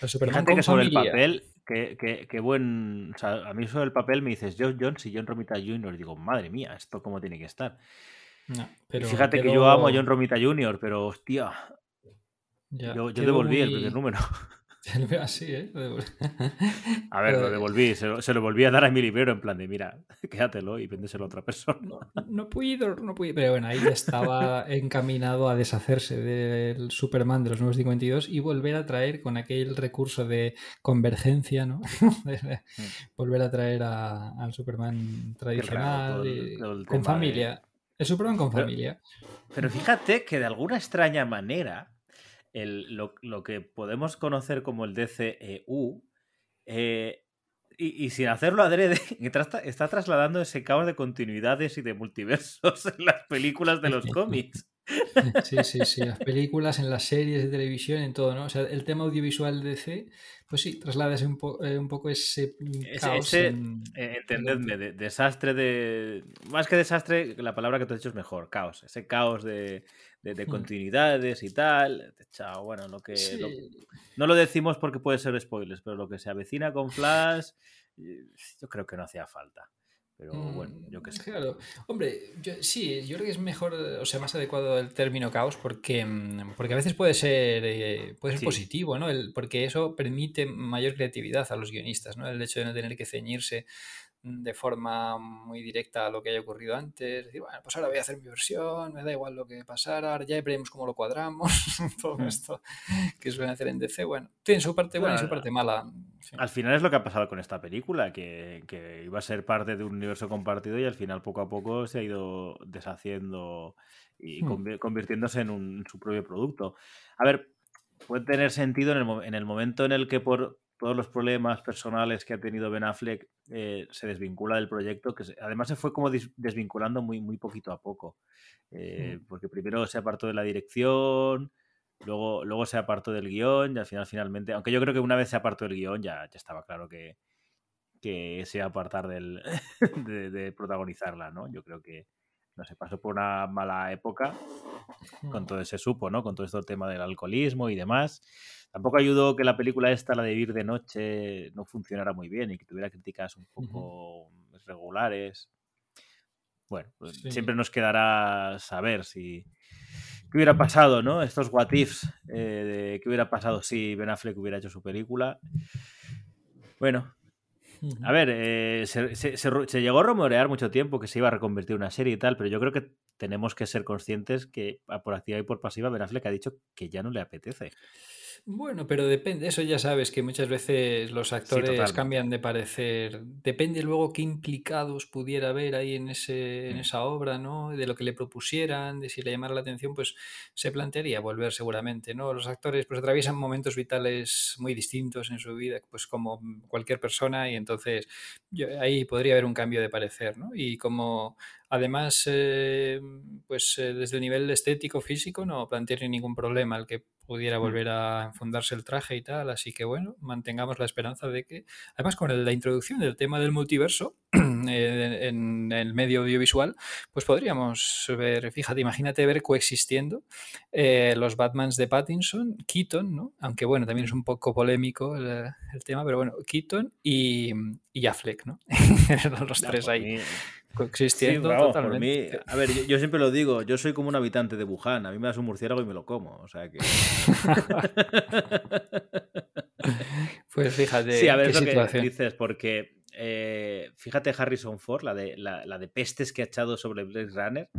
Speaker 4: Fíjate que sobre
Speaker 5: familia.
Speaker 4: el papel, que, que, que buen. O sea, a mí sobre el papel me dices John Jones y John Romita Jr. Digo, madre mía, esto cómo tiene que estar.
Speaker 5: No,
Speaker 4: Y
Speaker 5: pero
Speaker 4: fíjate que yo amo a John Romita Jr., pero hostia,
Speaker 5: ya,
Speaker 4: yo, yo devolví el primer número.
Speaker 5: Así, ¿eh? Lo devol-
Speaker 4: A ver, lo devolví, se lo, se lo volví a dar a mi librero en plan de, mira, quédatelo y véndeselo a otra persona.
Speaker 5: No, no puedo, no puedo. Pero bueno, ahí ya estaba encaminado a deshacerse del Superman de los nuevos 52 y volver a traer con aquel recurso de convergencia, ¿no? De- volver a traer a- al Superman tradicional,
Speaker 4: el- el
Speaker 5: con
Speaker 4: tema
Speaker 5: familia. El Superman con
Speaker 4: Pero-
Speaker 5: familia.
Speaker 4: Pero fíjate que de alguna extraña manera, el- lo, lo que podemos conocer como el DCEU, eh, y, y sin hacerlo adrede, está, está trasladando ese caos de continuidades y de multiversos en las películas de los cómics.
Speaker 5: Sí, sí, sí. Las películas, en las series de televisión, en todo, ¿no? O sea, el tema audiovisual de DC, pues sí, traslada ese un, po- eh, un poco ese
Speaker 4: Ese-
Speaker 5: caos.
Speaker 4: ese,
Speaker 5: en-
Speaker 4: Eh, entendedme, de- desastre de. Más que desastre, la palabra que te he dicho es mejor, caos. Ese caos de, de- de continuidades y tal. Chao, bueno, lo que.
Speaker 5: Sí.
Speaker 4: lo- no lo decimos porque puede ser spoilers, pero lo que se avecina con Flash, eh, yo creo que no hacía falta. Pero bueno, yo qué
Speaker 5: Mm,
Speaker 4: sé.
Speaker 5: Claro, hombre, yo, sí, yo creo que es mejor, o sea, más adecuado el término caos porque, mm, porque a veces puede ser, eh, puede ser
Speaker 4: Sí.
Speaker 5: positivo, ¿no? El- porque eso permite mayor creatividad a los guionistas, ¿no? El hecho de no tener que ceñirse de forma muy directa a lo que haya ocurrido antes. Decir, bueno, pues ahora voy a hacer mi versión, me da igual lo que pasara, ahora ya veremos cómo lo cuadramos, todo
Speaker 4: Mm.
Speaker 5: esto que suelen hacer en DC. Bueno, tiene su parte buena y su parte mala. Sí.
Speaker 4: Al final es lo que ha pasado con esta película, que, que iba a ser parte de un universo compartido y al final poco a poco se ha ido deshaciendo y
Speaker 5: Hmm.
Speaker 4: convi- convirtiéndose en, un- en su propio producto. A ver, puede tener sentido en el, en el momento en el que por todos los problemas personales que ha tenido Ben Affleck eh, se desvincula del proyecto, que se- además se fue como dis- desvinculando muy, muy poquito a poco. Eh, Porque primero se apartó de la dirección, luego, luego se apartó del guion y al final finalmente, aunque yo creo que una vez se apartó del guion ya, ya estaba claro que, que se iba a apartar del, de, de protagonizarla, ¿no? Yo creo que no sé, pasó por una mala época con todo ese supo, ¿no? Con todo este tema del alcoholismo y demás. Tampoco ayudó que la película esta, la de Vivir de Noche, no funcionara muy bien y que tuviera críticas un poco regulares. Bueno, pues
Speaker 5: Sí.
Speaker 4: siempre nos quedará saber si qué hubiera pasado, ¿no? Estos what ifs eh, de qué hubiera pasado si Ben Affleck hubiera hecho su película. Bueno, a ver, eh, se, se- se ru- se llegó a rumorear mucho tiempo que se iba a reconvertir en una serie y tal, pero yo creo que tenemos que ser conscientes que a por activa y por pasiva Ben Affleck ha dicho que ya no le apetece.
Speaker 5: Bueno, pero depende, eso ya sabes que muchas veces los actores cambian de parecer. Depende luego qué implicados pudiera haber ahí en ese, en
Speaker 4: Mm.
Speaker 5: esa obra, ¿no? De lo que le propusieran, de si le llamara la atención, pues se plantearía volver seguramente, ¿no? Los actores pues atraviesan momentos vitales muy distintos en su vida, pues como cualquier persona, y entonces yo- ahí podría haber un cambio de parecer, ¿no? Y como además, eh, pues eh, desde el nivel estético, físico, no plantearía ningún problema el que pudiera
Speaker 4: Mm.
Speaker 5: volver a enfundarse el traje y tal, así que bueno, mantengamos la esperanza de que, además con la introducción del tema del multiverso eh, en el medio audiovisual, pues podríamos ver, fíjate, imagínate ver coexistiendo eh, los Batmans de Pattinson, Keaton, ¿no? Aunque bueno, también es un poco polémico el, el tema, pero bueno, Keaton y, y Affleck, ¿no? los
Speaker 4: Ya,
Speaker 5: tres
Speaker 4: por
Speaker 5: ahí
Speaker 4: mí- Sí,
Speaker 5: coexistiendo
Speaker 4: por mí, a ver, yo, yo siempre lo digo, yo soy como un habitante de Wuhan, a mí me das un murciélago y me lo como, o sea que...
Speaker 5: Pues fíjate,
Speaker 4: Sí, a ver,
Speaker 5: qué
Speaker 4: es lo que dices, porque eh, fíjate Harrison Ford, la de, la, la de pestes que ha echado sobre Blade Runner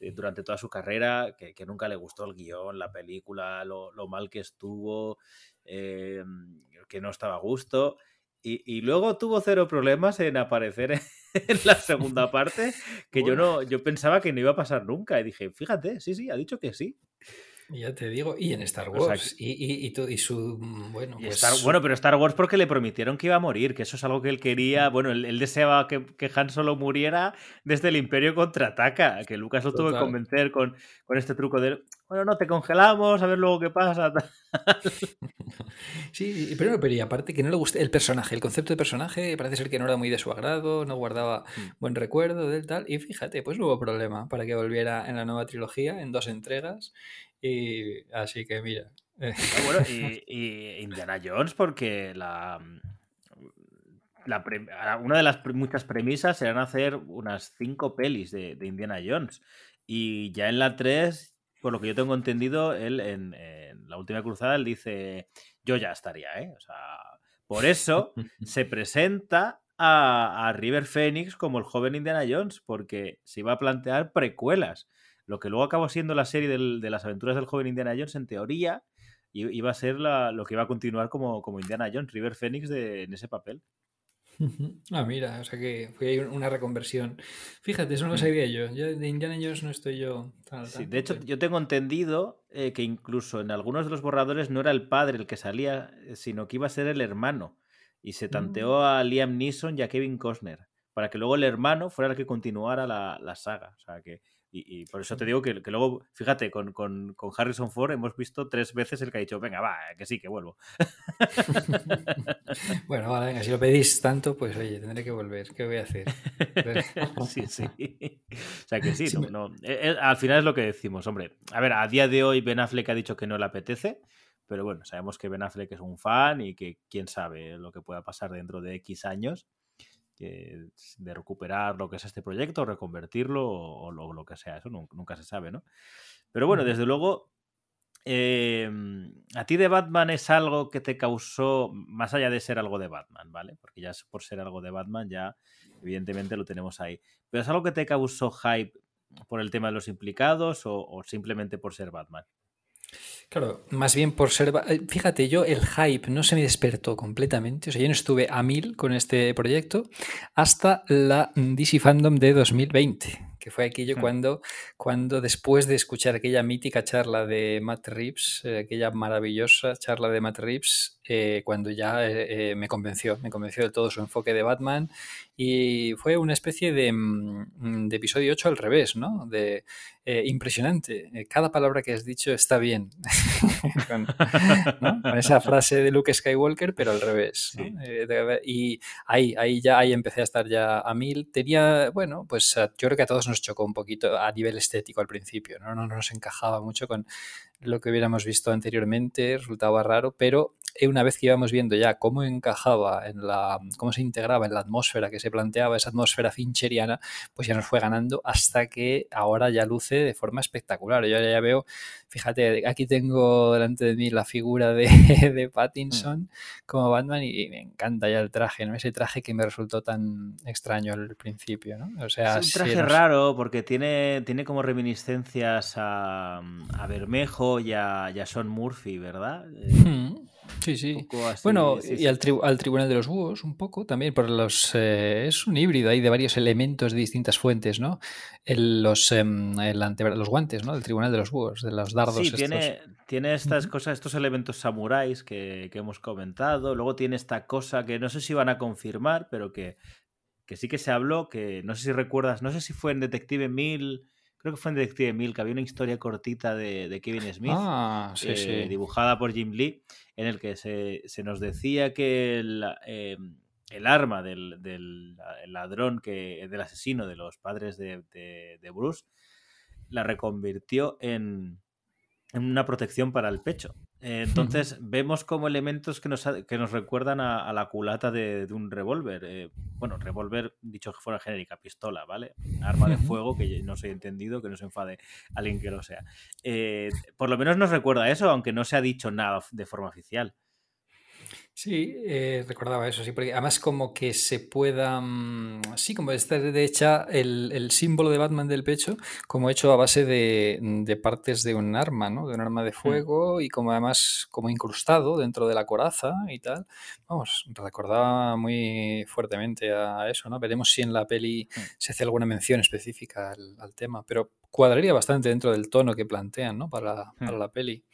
Speaker 4: eh, durante toda su carrera, que, que nunca le gustó el guion, la película, lo, lo mal que estuvo, eh, que no estaba a gusto. Y, y luego tuvo cero problemas en aparecer en la segunda parte, que yo no, yo pensaba que no iba a pasar nunca. Y dije, fíjate, sí, sí, ha dicho que sí.
Speaker 5: Ya te digo, y en Star
Speaker 4: O sea
Speaker 5: Wars, y, y, y, tu- y su, mm, bueno, pues
Speaker 4: Star- bueno, pero Star Wars porque le prometieron que iba a morir, que eso es algo que él quería. Bueno, él, él deseaba que, que Han Solo muriera desde el Imperio contraataca, que Lucas lo tuvo que convencer con, con este truco de, bueno, no, te congelamos, a ver luego qué pasa.
Speaker 5: Sí, pero, pero y aparte que no le gusta el personaje, el concepto de personaje parece ser que no era muy de su agrado, no guardaba
Speaker 4: Mm.
Speaker 5: buen recuerdo del tal, y fíjate, pues no hubo problema para que volviera en la nueva trilogía, en dos entregas, y así que mira.
Speaker 4: Ah, bueno, y, y Indiana Jones porque la... la pre- una de las muchas premisas eran hacer unas cinco pelis de, de Indiana Jones. Y ya en la 3, por lo que yo tengo entendido, él en, en la última cruzada, él dice, yo ya estaría, ¿eh? O sea, por eso se presenta a, a River Phoenix como el joven Indiana Jones, porque se iba a plantear precuelas. Lo que luego acabó siendo la serie del- de las aventuras del joven Indiana Jones, en teoría, iba a ser la- lo que iba a continuar como, como Indiana Jones, River Phoenix de- en ese papel.
Speaker 5: Ah, mira, o sea que fue ahí una reconversión. Fíjate, eso no lo
Speaker 4: Mm.
Speaker 5: sabía yo. Yo de Indiana Jones no estoy yo tan
Speaker 4: Sí, de hecho, yo tengo entendido eh, que incluso en algunos de los borradores no era el padre el que salía, eh, sino que iba a ser el hermano. Y se tanteó a Liam Neeson y a Kevin Costner, para que luego el hermano fuera el que continuara la, la saga. O sea que. Y, y por eso te digo que, que luego, fíjate, con, con- con Harrison Ford hemos visto tres veces el que ha dicho, venga, va, que sí, que vuelvo.
Speaker 5: Bueno, vale, venga, si lo pedís tanto, pues oye, tendré que volver. ¿Qué voy a hacer?
Speaker 4: sí, sí. O sea que sí,
Speaker 5: Sí,
Speaker 4: no,
Speaker 5: me-
Speaker 4: no. Eh, eh, al final es lo que decimos, hombre. A ver, a día de hoy Ben Affleck ha dicho que no le apetece, pero bueno, sabemos que Ben Affleck es un fan y que quién sabe lo que pueda pasar dentro de X años, que de recuperar lo que es este proyecto, reconvertirlo o, o lo, lo que sea, eso nun- nunca se sabe, ¿no? Pero bueno, desde luego, eh, a ti de Batman es algo que te causó, más allá de ser algo de Batman, ¿vale? Porque ya por ser algo de Batman, ya evidentemente lo tenemos ahí. Pero es algo que te causó hype por el tema de los implicados o, o simplemente por ser Batman.
Speaker 5: Claro, más bien por ser... Fíjate, yo el hype no se me despertó completamente, o sea, yo no estuve a mil con este proyecto hasta la DC Fandom de 2020, que fue aquello
Speaker 4: Hmm.
Speaker 5: cuando, cuando después de escuchar aquella mítica charla de Matt Reeves, eh, aquella maravillosa charla de Matt Reeves, eh, cuando ya eh, eh, me convenció, me convenció de todo su enfoque de Batman y fue una especie de, mm, de episodio 8 al revés, ¿no? De eh, impresionante, cada palabra que has dicho está bien. con, ¿no? Con esa frase de Luke Skywalker, pero al revés.
Speaker 4: Sí.
Speaker 5: De- y ahí, ahí ya ahí empecé a estar ya a mil. Tenía, bueno, pues a- yo creo que a todos nos chocó un poquito a nivel estético al principio, ¿no? No nos encajaba mucho con lo que hubiéramos visto anteriormente, resultaba raro, pero eh, una vez que íbamos viendo ya cómo encajaba en la, cómo se integraba en la atmósfera que se planteaba, esa atmósfera fincheriana, pues ya nos fue ganando hasta que ahora ya luce de forma espectacular. Yo ya veo, fíjate, aquí tengo delante de mí la figura de, de Pattinson como Batman y me encanta ya el traje, ¿no? Ese traje que me resultó tan extraño al principio, ¿no? O sea,
Speaker 4: Es un traje raro porque tiene, tiene como reminiscencias a, a Bermejo y a, y a Sean Murphy, ¿verdad?
Speaker 5: Mm, Sí,
Speaker 4: un
Speaker 5: sí.
Speaker 4: poco así,
Speaker 5: Bueno,
Speaker 4: sí,
Speaker 5: y al, tribu- al Tribunal de los Búhos un poco también, por los eh, es un híbrido ahí de varios elementos de distintas fuentes, ¿no? El- los, em, el los guantes, ¿no? Del Tribunal de los Búhos, de los dardos
Speaker 4: Sí,
Speaker 5: estos.
Speaker 4: tiene, tiene estas cosas, estos elementos samuráis que, que hemos comentado. Luego tiene esta cosa que no sé si van a confirmar, pero que, que sí que se habló, que no sé si recuerdas, no sé si fue en Detective 1000, creo que fue en Detective 1000, que había una historia cortita de, de Kevin Smith.
Speaker 5: Ah, sí,
Speaker 4: eh,
Speaker 5: sí.
Speaker 4: dibujada por Jim Lee, en el que se, nos decía que el, eh, arma del, ladrón, que, del asesino de los padres de, Bruce, la reconvirtió en una protección para el pecho. Eh, entonces vemos como elementos que nos, que nos recuerdan a, a la culata de, de un revólver. eh, bueno, revólver, dicho que fuera genérica, pistola, ¿vale? Arma de fuego, que no soy entendido, que no se enfade alguien que lo sea. Eh, por lo menos nos recuerda eso, aunque no se ha dicho nada de forma oficial.
Speaker 5: Sí, eh, recordaba eso, sí, porque además como que se pueda, mm, sí, como está de hecha el, el símbolo de Batman del pecho, como hecho a base de, de partes de un arma, ¿no? De un arma de fuego y como además como incrustado dentro de la coraza y tal. Vamos, recordaba muy fuertemente a eso, ¿no? Veremos si en la peli
Speaker 4: Mm.
Speaker 5: se hace alguna mención específica al, al tema, pero cuadraría bastante dentro del tono que plantean, ¿no? Para, para
Speaker 4: Mm.
Speaker 5: la peli.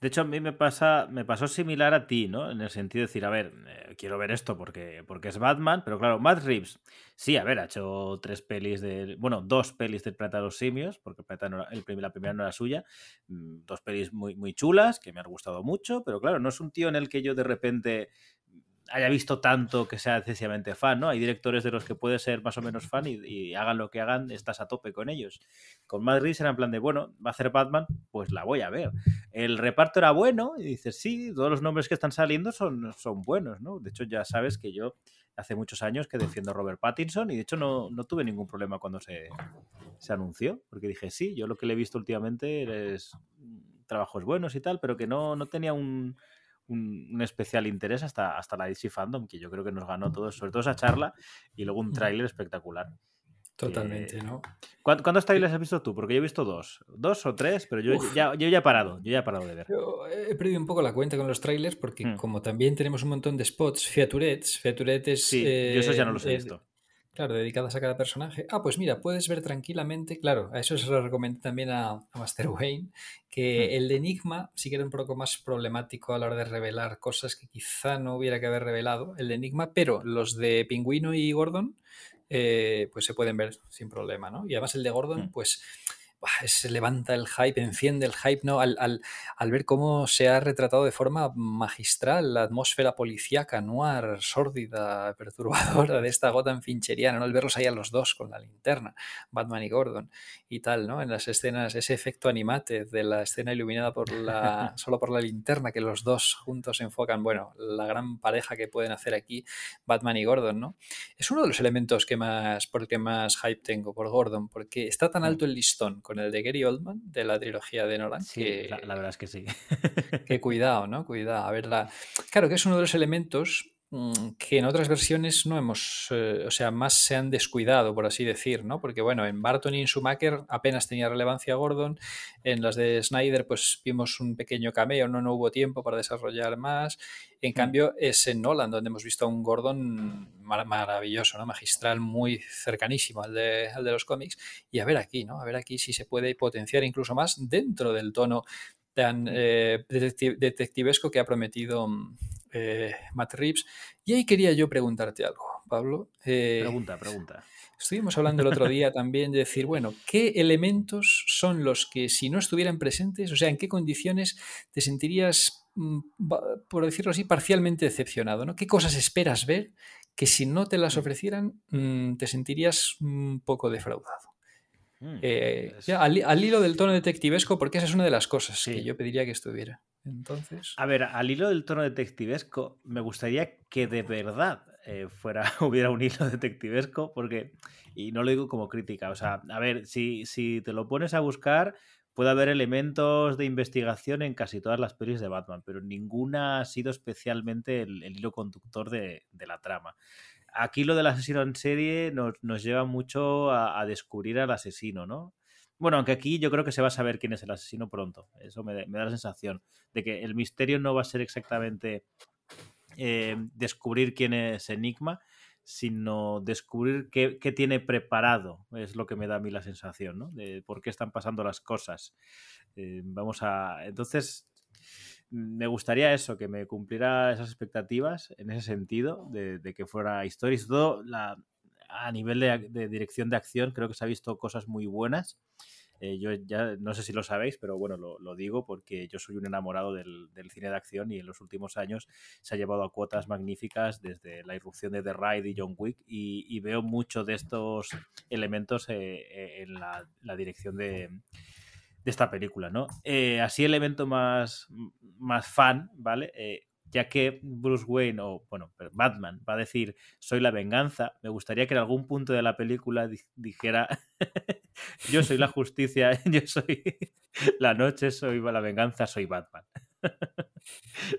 Speaker 4: De hecho, a mí me pasa, me pasó similar a ti, ¿no? En el sentido de decir, a ver, eh, quiero ver esto porque, porque es Batman, pero claro, Matt Reeves, sí, a ver, ha hecho tres pelis de, bueno, dos pelis del Planeta de los Simios, porque el no la primera no era suya, mm, dos pelis muy, muy chulas, que me han gustado mucho, pero claro, no es un tío en el que yo de repente haya visto tanto que sea excesivamente fan, ¿no? Hay directores de los que puedes ser más o menos fan y, hagan lo que hagan, estás a tope con ellos. Con Reeves era en plan de, bueno, va a hacer Batman, pues la voy a ver. El reparto era bueno y dices, sí, todos los nombres que están saliendo son, son buenos, ¿no? De hecho, ya sabes que yo hace muchos años que defiendo a Robert Pattinson y de hecho no, no tuve ningún problema cuando se, se anunció, porque dije, sí, yo lo que le he visto últimamente es trabajos buenos y tal, pero que no, no tenía un, un, un especial interés hasta, hasta la DC Fandom, que yo creo que nos ganó todos, sobre todo esa charla y luego un tráiler espectacular.
Speaker 5: Totalmente,
Speaker 4: Eh,
Speaker 5: ¿no?
Speaker 4: ¿Cuán- ¿Cuántos trailers has visto tú? Porque yo he visto dos. Dos o tres, pero yo
Speaker 5: Uf.
Speaker 4: ya, yo ya he parado. Yo ya he parado de ver.
Speaker 5: Yo he perdido un poco la cuenta con los trailers porque
Speaker 4: Hmm.
Speaker 5: como también tenemos un montón de spots featurettes, featurettes...
Speaker 4: Sí, yo esos ya no los he
Speaker 5: eh,
Speaker 4: visto.
Speaker 5: Claro, dedicadas a cada personaje. Ah, pues mira, puedes ver tranquilamente, claro, a eso se lo recomendé también a, a Master Wayne, que el de Enigma sí que era un poco más problemático a la hora de revelar cosas que quizá no hubiera que haber revelado, el de Enigma, pero los de Pingüino y Gordon, eh, pues se pueden ver sin problema, ¿no? Y además el de Gordon, pues se levanta el hype, enciende el hype, ¿no? Al, al- al ver cómo se ha retratado de forma magistral la atmósfera policíaca, noir, sórdida, perturbadora de esta Gotham fincheriana, ¿no? Al verlos ahí a los dos con la linterna, Batman y Gordon y tal, ¿no? En las escenas, ese efecto animate de la escena iluminada por la, solo por la linterna, que los dos juntos enfocan, bueno, la gran pareja que pueden hacer aquí Batman y Gordon, ¿no? Es uno de los elementos que más, por el que más hype tengo, por Gordon, porque está tan alto el listón con el de Gary Oldman, de la trilogía de Nolan.
Speaker 4: Sí,
Speaker 5: que,
Speaker 4: la, la verdad es que sí.
Speaker 5: que cuidado, ¿no? Cuidado. A ver, la... claro que es uno de los elementos que en otras versiones no hemos, eh, o sea, más se han descuidado, por así decir, ¿no? Porque bueno, en Barton y en Schumacher apenas tenía relevancia Gordon, en las de Snyder pues vimos un pequeño cameo, no, no hubo tiempo para desarrollar más, en cambio es en Nolan donde hemos visto a un Gordon mar- maravilloso, ¿no? Magistral, muy cercanísimo al de, al de los cómics, y a ver aquí, ¿no? A ver aquí si se puede potenciar incluso más dentro del tono tan eh, detecti- detectivesco que ha prometido mm, eh, Matt Reeves. Y ahí quería yo preguntarte algo, Pablo. Eh,
Speaker 4: Pregunta, pregunta.
Speaker 5: Estuvimos hablando el otro día también de decir, bueno, ¿qué elementos son los que si no estuvieran presentes, o sea, en qué condiciones te sentirías, mm, por decirlo así, parcialmente decepcionado? ¿no? ¿Qué cosas esperas ver que si no te las ofrecieran mm, te sentirías un poco defraudado?
Speaker 4: Mm,
Speaker 5: Eh,
Speaker 4: es-
Speaker 5: ya, al, hi- al hilo del tono detectivesco, porque esa es una de las cosas
Speaker 4: Sí.
Speaker 5: que yo pediría que estuviera. Entonces,
Speaker 4: A ver, al hilo del tono detectivesco, me gustaría que de verdad eh, fuera, hubiera un hilo detectivesco, porque, y no lo digo como crítica, o sea, a ver, si, si te lo pones a buscar, puede haber elementos de investigación en casi todas las pelis de Batman, pero ninguna ha sido especialmente el, el hilo conductor de, de la trama. Aquí lo del asesino en serie nos, nos lleva mucho a, a descubrir al asesino, ¿no? Bueno, aunque aquí yo creo que se va a saber quién es el asesino pronto. Eso me, da la sensación de que el misterio no va a ser exactamente eh, descubrir quién es Enigma, sino descubrir qué, qué, tiene preparado. Es lo que me da a mí la sensación, ¿no? De por qué están pasando las cosas. Eh, vamos a. Entonces. Me gustaría eso, que me cumpliera esas expectativas en ese sentido, de, que fuera historia y todo la, a nivel de, dirección de acción, creo que se ha visto cosas muy buenas. Eh, yo ya no sé si lo sabéis, pero bueno, lo, digo porque yo soy un enamorado del, cine de acción y en los últimos años se ha llevado a cuotas magníficas desde la irrupción de The Ride y John Wick y, veo mucho de estos elementos eh, en la, la dirección de, de, esta película, ¿no? Eh, así elemento más, más fan, ¿vale? Eh, ya que Bruce Wayne o, bueno, Batman va a decir soy la venganza, me gustaría que en algún punto de la película dijera yo soy la justicia, yo soy la noche, soy la venganza, soy Batman.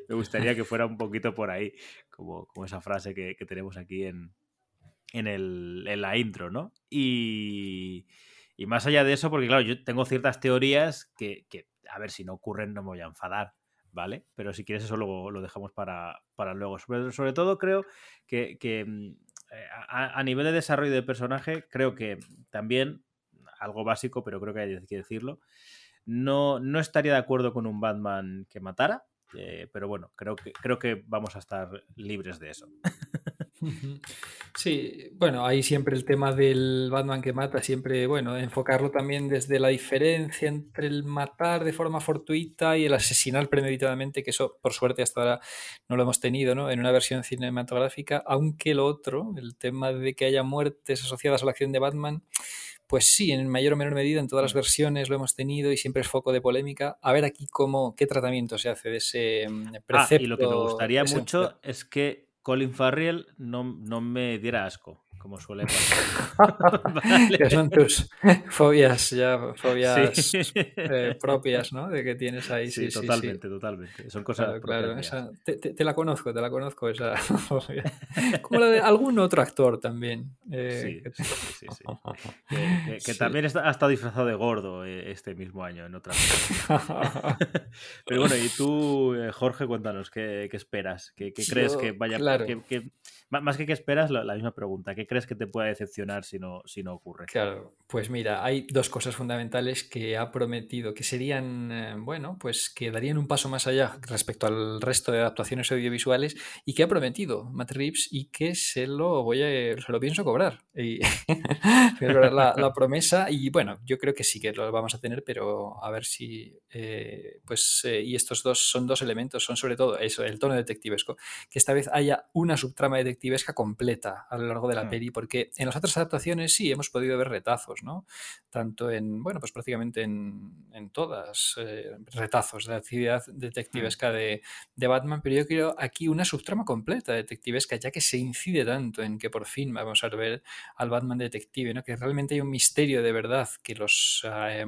Speaker 4: me gustaría que fuera un poquito por ahí, como, como esa frase que, que tenemos aquí en, en, el, en, la intro, ¿no? Y, y, más allá de eso, porque claro, yo tengo ciertas teorías que, a ver, si no ocurren no me voy a enfadar, ¿vale? Pero si quieres eso lo, lo dejamos para, para luego. Sobre, sobre, todo creo que, que a, a, nivel de desarrollo de personaje, creo que también, algo básico, pero creo que hay que decirlo, no, no estaría de acuerdo con un Batman que matara, eh, pero bueno, creo que, creo que vamos a estar libres de eso.
Speaker 5: Sí, bueno, hay siempre el tema del Batman que mata, siempre, bueno, enfocarlo también desde la diferencia entre el matar de forma fortuita y el asesinar premeditadamente, que eso por suerte hasta ahora no lo hemos tenido, ¿no? En una versión cinematográfica, aunque lo otro, el tema de que haya muertes asociadas a la acción de Batman, pues sí, en mayor o menor medida en todas las versiones lo hemos tenido y siempre es foco de polémica. A ver aquí cómo, qué tratamiento se hace de ese precepto.
Speaker 4: Ah, y lo que me gustaría mucho es que Colin Farrell no, no me diera asco, como suele pasar.
Speaker 5: vale. Que son tus fobias, ya, fobias sí. eh, propias, ¿no? De que tienes ahí.
Speaker 4: Sí,
Speaker 5: sí
Speaker 4: totalmente,
Speaker 5: sí,
Speaker 4: totalmente. Son cosas.
Speaker 5: Claro, claro. Esa, te, la conozco, te la conozco, esa fobia. Como la de algún otro actor también.
Speaker 4: Eh, sí, sí, sí, Que, que, que también está, ha estado disfrazado de gordo eh, este mismo año en otra. Pero bueno, y tú, eh, Jorge, cuéntanos, ¿qué, qué esperas? ¿Qué, qué crees
Speaker 5: Yo,
Speaker 4: que vaya
Speaker 5: claro.
Speaker 4: que, más que qué esperas, la, la, misma pregunta. ¿Qué crees que te pueda decepcionar si no, si no ocurre?
Speaker 5: Claro, pues mira, hay dos cosas fundamentales que ha prometido que serían, eh, bueno, pues que darían un paso más allá respecto al resto de adaptaciones audiovisuales y que ha prometido Matt Reeves y que se lo voy a, se lo pienso cobrar. Y la, la, promesa, y bueno, yo creo que sí que lo vamos a tener, pero a ver si, eh, pues, eh, y estos dos son dos elementos, son sobre todo eso, el tono detectivesco, que esta vez haya una subtrama detectivesca completa a lo largo de la
Speaker 4: Mm.
Speaker 5: peli, porque en las otras adaptaciones sí hemos podido ver retazos, ¿no? Tanto en, bueno, pues prácticamente en, en todas, eh, retazos de la actividad detectivesca de, de, Batman, pero yo quiero aquí una subtrama completa detectivesca, ya que se incide tanto en que por fin vamos a ver al Batman detective, ¿no? Que realmente hay un misterio de verdad que los eh,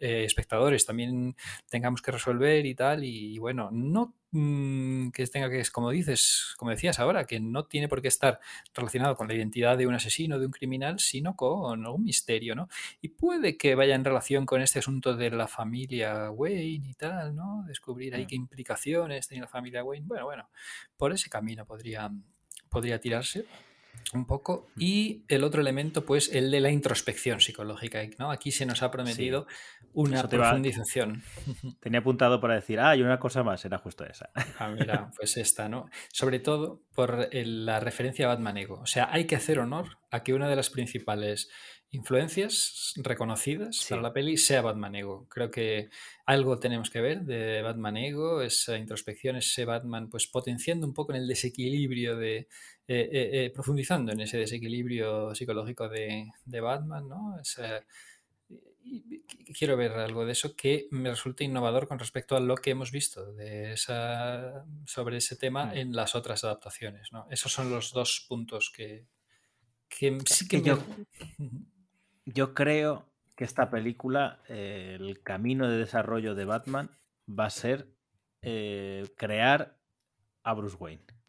Speaker 5: eh, espectadores también tengamos que resolver y tal. Y bueno, no mm, que tenga que, como dices, como decías ahora, que no tiene por qué estar relacionado con la identidad de un asesino, de un criminal, sino con algún misterio, ¿no? Y puede que vaya en relación con este asunto de la familia Wayne y tal, ¿no? Descubrir ahí mm. qué implicaciones tenía la familia Wayne. Bueno, bueno, por ese camino podría, podría tirarse un poco. Y el otro elemento, pues, el de la introspección psicológica. ¿no? Aquí se nos ha prometido una profundización.
Speaker 4: Tenía apuntado para decir, ah, hay una cosa más, era justo esa.
Speaker 5: Ah, mira, pues esta, ¿no? Sobre todo por la referencia a Batman Ego. O sea, hay que hacer honor a que una de las principales influencias reconocidas para la peli sea Batman Ego. Creo que algo tenemos que ver de Batman Ego, esa introspección, ese Batman pues potenciando un poco en el desequilibrio de, eh, eh, eh, profundizando en ese desequilibrio psicológico de, Batman, ¿no? quiero ver algo de eso que me resulte innovador con respecto a lo que hemos visto de esa, sobre ese tema mm. en las otras adaptaciones. ¿no? Esos son los dos puntos que, que sí que,
Speaker 4: yo, yo creo que esta película, eh, el camino de desarrollo de Batman va a ser eh, crear a Bruce Wayne.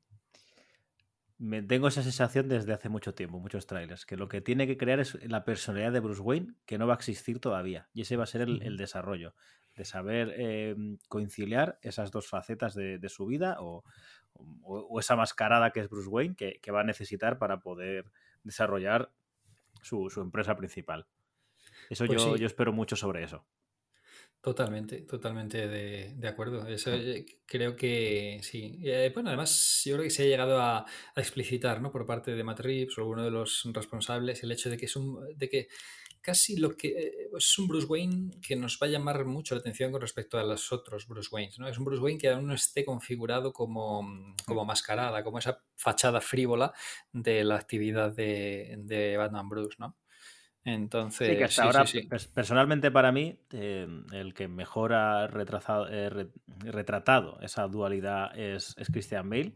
Speaker 4: Me, tengo esa sensación desde hace mucho tiempo, muchos trailers, que lo que tiene que crear es la personalidad de Bruce Wayne, que no va a existir todavía. Y ese va a ser el, desarrollo, de saber eh, conciliar esas dos facetas de, su vida o, esa mascarada que es Bruce Wayne, que va a necesitar para poder desarrollar su, empresa principal. Eso pues yo, yo espero mucho sobre eso.
Speaker 5: Totalmente, totalmente de, acuerdo. Eso eh, creo que sí. Eh, bueno, además, yo creo que se ha llegado a, explicitar, ¿no? Por parte de Matt Reeves o alguno de los responsables, el hecho de que es un, de que casi lo que eh, es un Bruce Wayne que nos va a llamar mucho la atención con respecto a los otros Bruce Waynes, ¿no? Es un Bruce Wayne que aún no esté configurado como, como mascarada, como esa fachada frívola de la actividad de, de Batman Bruce, ¿no? Entonces,
Speaker 4: sí, que hasta ahora, personalmente para mí, eh, el que mejor ha eh, retratado esa dualidad es, es Christian Bale.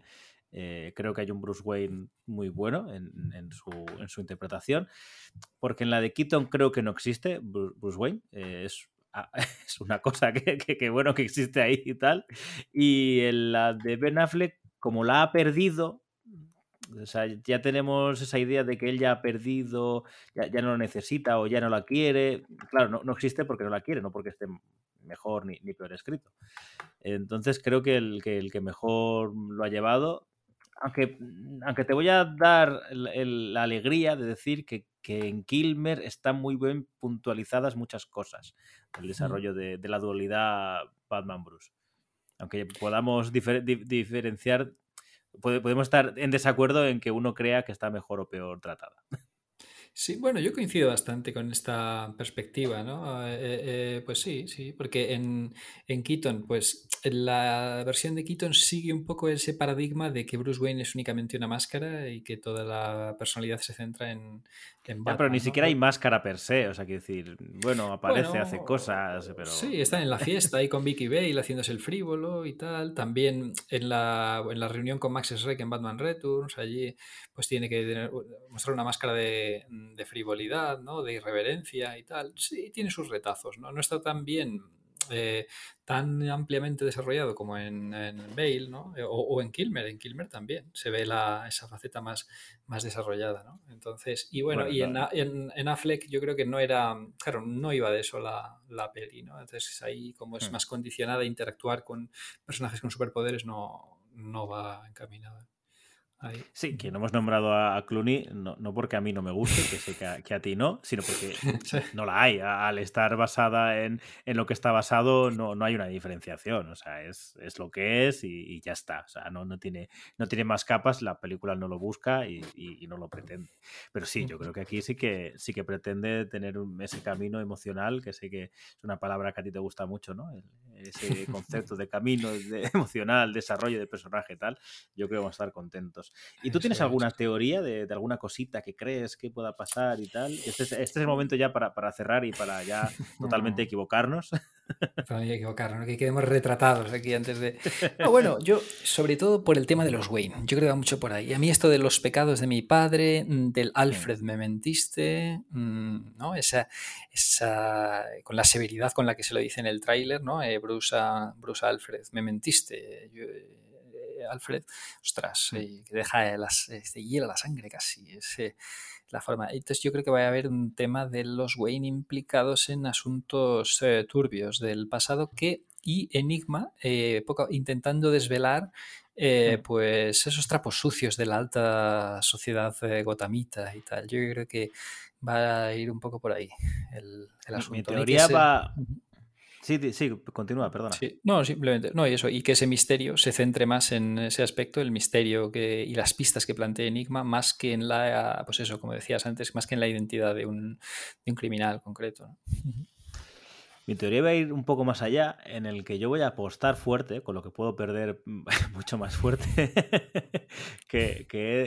Speaker 4: Eh, creo que hay un Bruce Wayne muy bueno en, su, interpretación, porque en la de Keaton creo que no existe Bruce Wayne, eh, ah, es, una cosa que, bueno que existe ahí y tal, y en la de Ben Affleck, como la ha perdido, ya tenemos esa idea de que él ya ha perdido, ya, no lo necesita o ya no la quiere. Claro, no, existe porque no la quiere, no porque esté mejor ni, peor escrito. Entonces creo que el, que el que mejor lo ha llevado aunque, aunque te voy a dar la alegría de decir que, en Kilmer están muy bien puntualizadas muchas cosas del desarrollo de, la dualidad Batman-Bruce. Aunque podamos diferenciar, podemos estar en desacuerdo en que uno crea que está mejor o peor tratada.
Speaker 5: Sí, bueno, yo coincido bastante con esta perspectiva, ¿no? Eh, eh, eh, pues sí, sí, porque en, en Keaton, pues la versión de Keaton sigue un poco ese paradigma de que Bruce Wayne es únicamente una máscara y que toda la personalidad se centra en, en Batman,
Speaker 4: pero ni siquiera hay máscara per se, o sea, quiero decir, bueno, aparece, hace cosas, pero...
Speaker 5: Sí, está en la fiesta ahí con Vicky Bale haciéndose el frívolo y tal, también en la, en la reunión con Max Schreck en Batman Returns, allí pues tiene que mostrar una máscara de de frivolidad, ¿no? de irreverencia y tal, sí, tiene sus retazos, ¿no? No está tan bien, eh, tan ampliamente desarrollado como en, Bale, ¿no? Eh, o, en Kilmer, en Kilmer también se ve la, esa faceta más, más desarrollada, ¿no? Entonces, y bueno, y en, en, Affleck yo creo que no era, claro, no iba de eso la, la peli, ¿no? Entonces ahí como es hmm. más condicionada a interactuar con personajes con superpoderes no, no va encaminada.
Speaker 4: Sí, que no hemos nombrado a, Clooney, no, porque a mí no me guste, que sé que a, ti no, sino porque no la hay. Al estar basada en, lo que está basado, no, no, hay una diferenciación. O sea, es, lo que es y, ya está. O sea, no, no, tiene, no tiene más capas, la película no lo busca y, no lo pretende. Pero sí, yo creo que aquí sí que, sí que pretende tener ese camino emocional, que sé que es una palabra que a ti te gusta mucho, ¿no? ese concepto de camino de emocional, desarrollo de personaje tal, yo creo que vamos a estar contentos ¿Y tú
Speaker 5: Eso
Speaker 4: tienes
Speaker 5: es.
Speaker 4: alguna teoría de, de alguna cosita que crees que pueda pasar y tal? Este es, este es el momento ya para, para cerrar y para ya totalmente equivocarnos.
Speaker 5: Para no equivocarnos, ¿no? que quedemos retratados aquí antes de... No, bueno, yo sobre todo por el tema de los Wayne, yo creo que va mucho por ahí. A mí esto de los pecados de mi padre, mm, del Alfred me mentiste, mm, ¿no? Esa, esa, con la severidad con la que se lo dice en el tráiler, ¿no? Eh, Bruce, a, Bruce a Alfred, me mentiste. Yo, eh, Alfred, ostras, eh, que deja las, se hiela la sangre casi. Es, eh, la forma. Entonces yo creo que va a haber un tema de los Wayne implicados en asuntos eh, turbios del pasado que y Enigma poco- intentando desvelar eh,
Speaker 4: Mm.
Speaker 5: pues esos trapos sucios de la alta sociedad eh, gotamita y tal. Yo creo que va a ir un poco por ahí el, asunto.
Speaker 4: Mi teoría va... Sí, sí, continúa, perdona.
Speaker 5: Sí, no, simplemente, no, y eso, y que ese misterio se centre más en ese aspecto, el misterio que, y las pistas que plantea Enigma, más que en la, pues eso, como decías antes, más que en la identidad de un, de un criminal concreto. ¿no?
Speaker 4: Mi teoría va a ir un poco más allá, en el que yo voy a apostar fuerte, con lo que puedo perder mucho más fuerte, que, que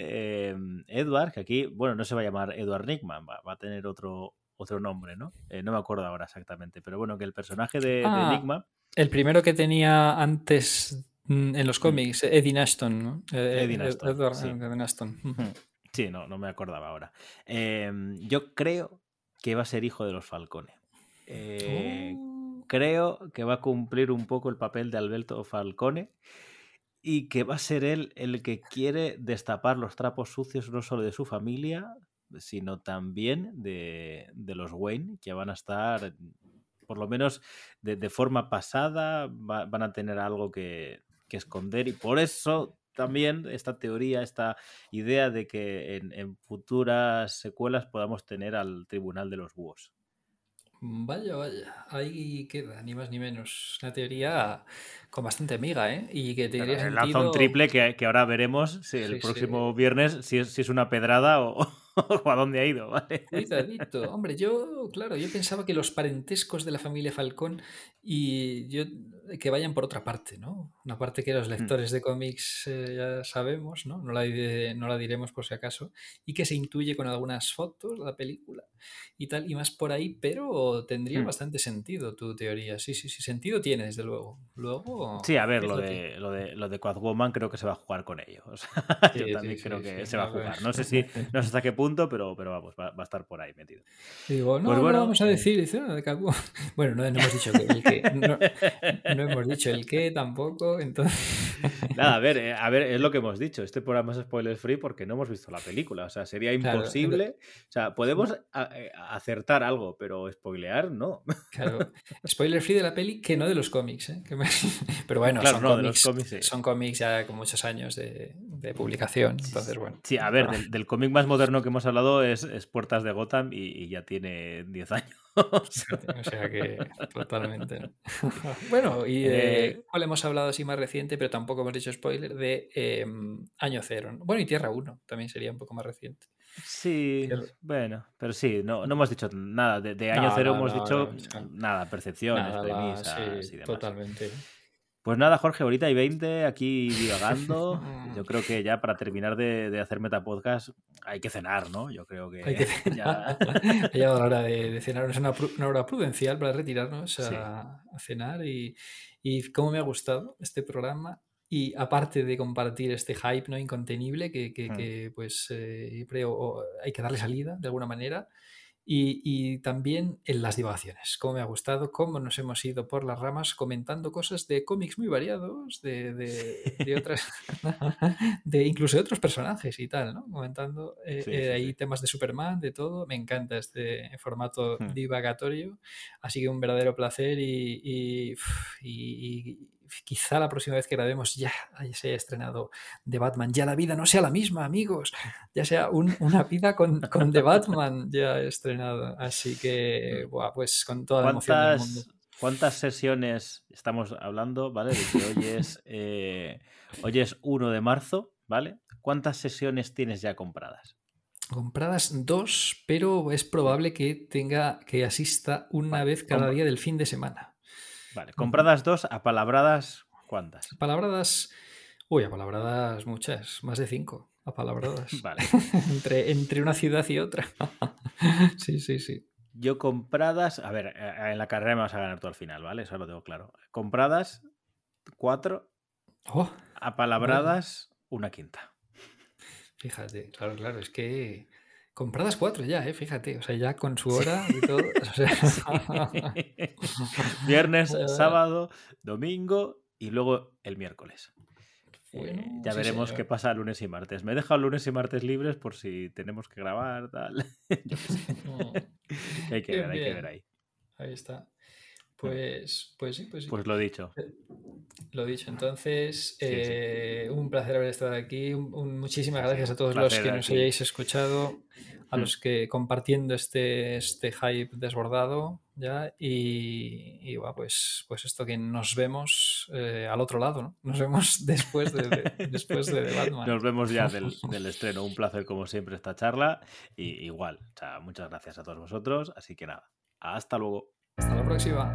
Speaker 4: eh, Edward, que aquí, bueno, no se va a llamar Edward va, va a tener otro, otro nombre, ¿no? Eh, no me acuerdo ahora exactamente, pero bueno, que el personaje de, de
Speaker 5: Ah.
Speaker 4: Enigma,
Speaker 5: El primero que tenía antes mm, en los cómics, Eddie Ashton, ¿no? Eh,
Speaker 4: Eddie
Speaker 5: Ed-
Speaker 4: Ashton,
Speaker 5: Edward
Speaker 4: sí.
Speaker 5: Eddie Ashton. Ujú.
Speaker 4: sí, no, no me acordaba ahora. Eh, yo creo que va a ser hijo de los Falcone. Eh,
Speaker 5: Oh.
Speaker 4: creo que va a cumplir un poco el papel de Alberto Falcone y que va a ser él el que quiere destapar los trapos sucios no solo de su familia, sino también de, de los Wayne, que van a estar, por lo menos de, de forma pasada, va- van a tener algo que, que esconder y por eso también esta teoría, esta idea de que en, en futuras secuelas podamos tener al Tribunal de los Búhos.
Speaker 5: Vaya, vaya, ahí queda, ni más ni menos. Una teoría con bastante amiga, ¿eh? Y que te
Speaker 4: él lanza
Speaker 5: sentido...
Speaker 4: un triple que, que ahora veremos si el
Speaker 5: Sí, sí.
Speaker 4: próximo viernes si es, si es una pedrada o, o a dónde ha ido, ¿vale?
Speaker 5: Cuidadito. Hombre, yo, claro, yo pensaba que los parentescos de la familia Falcón y yo que vayan por otra parte, ¿no? Una parte que los lectores de cómics eh, ya sabemos, ¿no? No la, no la diremos por si acaso, y que se intuye con algunas fotos de la película y tal, y más por ahí, pero tendría
Speaker 4: Hmm.
Speaker 5: bastante sentido tu teoría. Sí, sí, sí, sentido tiene, desde luego. Luego.
Speaker 4: Sí, a ver, lo de, lo de, lo de Catwoman creo que se va a jugar con ello. O sea,
Speaker 5: Sí,
Speaker 4: yo también
Speaker 5: sí,
Speaker 4: creo que se va a jugar. No sé si, no sé hasta qué punto, pero, pero vamos, va, va a estar por ahí metido.
Speaker 5: Y digo, no,
Speaker 4: Pues
Speaker 5: no
Speaker 4: bueno,
Speaker 5: vamos a
Speaker 4: eh.
Speaker 5: decir, dice, "Ah, de Catwoman". Bueno, no, no hemos dicho que- el. No, hemos dicho el qué tampoco, entonces.
Speaker 4: Nada, a ver, eh, a ver, es lo que hemos dicho. Este programa es spoiler free porque no hemos visto la película. O sea, sería
Speaker 5: Claro,
Speaker 4: imposible. O sea, podemos a- eh, acertar algo, pero spoilear no.
Speaker 5: Claro, spoiler free de la peli que no de los cómics, ¿eh? Pero bueno,
Speaker 4: Claro,
Speaker 5: son,
Speaker 4: no,
Speaker 5: cómics,
Speaker 4: cómics, sí.
Speaker 5: son cómics ya con muchos años de, de publicación, entonces bueno.
Speaker 4: Sí, a ver, del, del cómic más moderno que hemos hablado es, es Puertas de Gotham y, y ya tiene 10 años.
Speaker 5: O sea que totalmente. ¿no? Bueno, y de
Speaker 4: Eh,
Speaker 5: cuál hemos hablado así más reciente, pero tampoco hemos dicho spoiler, de eh, Año Cero. ¿no? Bueno, y Tierra 1 también sería un poco más reciente.
Speaker 4: Sí, bueno, pero sí, no, no hemos dicho nada. De, de año
Speaker 5: No,
Speaker 4: cero
Speaker 5: no,
Speaker 4: hemos dicho nada, percepciones,
Speaker 5: Nada,
Speaker 4: premisas
Speaker 5: sí,
Speaker 4: y demás.
Speaker 5: totalmente.
Speaker 4: Pues nada, Jorge, ahorita hay 20 aquí divagando. Yo creo que ya para terminar de, de hacer Metapodcast hay que cenar, ¿no? Yo creo que
Speaker 5: Hay que
Speaker 4: ya.
Speaker 5: ha llegado la hora de, de cenar, es una, una hora prudencial para retirarnos a,
Speaker 4: Sí.
Speaker 5: a cenar y, y cómo me ha gustado este programa y aparte de compartir este hype no incontenible que, que-
Speaker 4: Mm.
Speaker 5: que, pues eh, creo hay que darle salida de alguna manera y, y también en las divagaciones, cómo me ha gustado, cómo nos hemos ido por las ramas comentando cosas de cómics muy variados, de, de- de otras, de incluso de otros personajes y tal, ¿no? Comentando eh,
Speaker 4: Sí,
Speaker 5: eh,
Speaker 4: sí,
Speaker 5: ahí
Speaker 4: sí.
Speaker 5: temas de Superman, de todo. Me encanta este formato
Speaker 4: Hmm.
Speaker 5: divagatorio, así que un verdadero placer y- y- y quizá la próxima vez que grabemos ya se haya estrenado The Batman, ya la vida no sea la misma, amigos, ya sea un- una vida con, con The Batman ya estrenado. Así que, buah, pues con toda la emoción del mundo.
Speaker 4: ¿Cuántas, ¿Cuántas sesiones estamos hablando, ¿vale? De que hoy es, eh, hoy es 1 de marzo, ¿vale? ¿Cuántas sesiones tienes ya compradas?
Speaker 5: Compradas dos, pero es probable que tenga que asista una vez cada día del fin de semana.
Speaker 4: Vale, compradas dos, apalabradas, ¿cuántas?
Speaker 5: Palabradas Uy, apalabradas muchas, más de cinco apalabradas.
Speaker 4: Vale.
Speaker 5: entre, entre una ciudad y otra. sí, sí, sí.
Speaker 4: Yo compradas, a ver, eh, en la carrera me vas a ganar tú al final, ¿vale? Eso lo tengo claro. Compradas, cuatro.
Speaker 5: Oh,
Speaker 4: Apalabradas, una quinta.
Speaker 5: fíjate, claro, claro, es que compradas cuatro ya, ¿eh? Fíjate, o sea, ya con su hora y todo. o sea,
Speaker 4: Viernes, sábado, domingo y luego el miércoles. Eh,
Speaker 5: Bueno,
Speaker 4: ya
Speaker 5: sí,
Speaker 4: veremos
Speaker 5: señor.
Speaker 4: qué pasa lunes y martes. Me he dejado lunes y martes libres por si tenemos que grabar, tal. Yo qué sé. Hay que
Speaker 5: Bien,
Speaker 4: ver, hay que ver ahí.
Speaker 5: ahí está. Pues, pues sí, pues sí.
Speaker 4: Pues lo dicho.
Speaker 5: Lo dicho, entonces,
Speaker 4: Sí, sí.
Speaker 5: eh, un placer haber estado aquí. Un- un- muchísimas gracias a todos los que nos hayáis escuchado, a
Speaker 4: Mm.
Speaker 5: los que compartiendo este, este hype desbordado ya. Y, y, bueno, pues, pues esto que nos vemos eh, al otro lado, ¿no? Nos vemos después de, de- después de The Batman.
Speaker 4: Nos vemos ya del, del estreno. Un placer, como siempre, esta charla. Y igual, o sea, muchas gracias a todos vosotros. Así que nada, hasta luego.
Speaker 5: Hasta la próxima.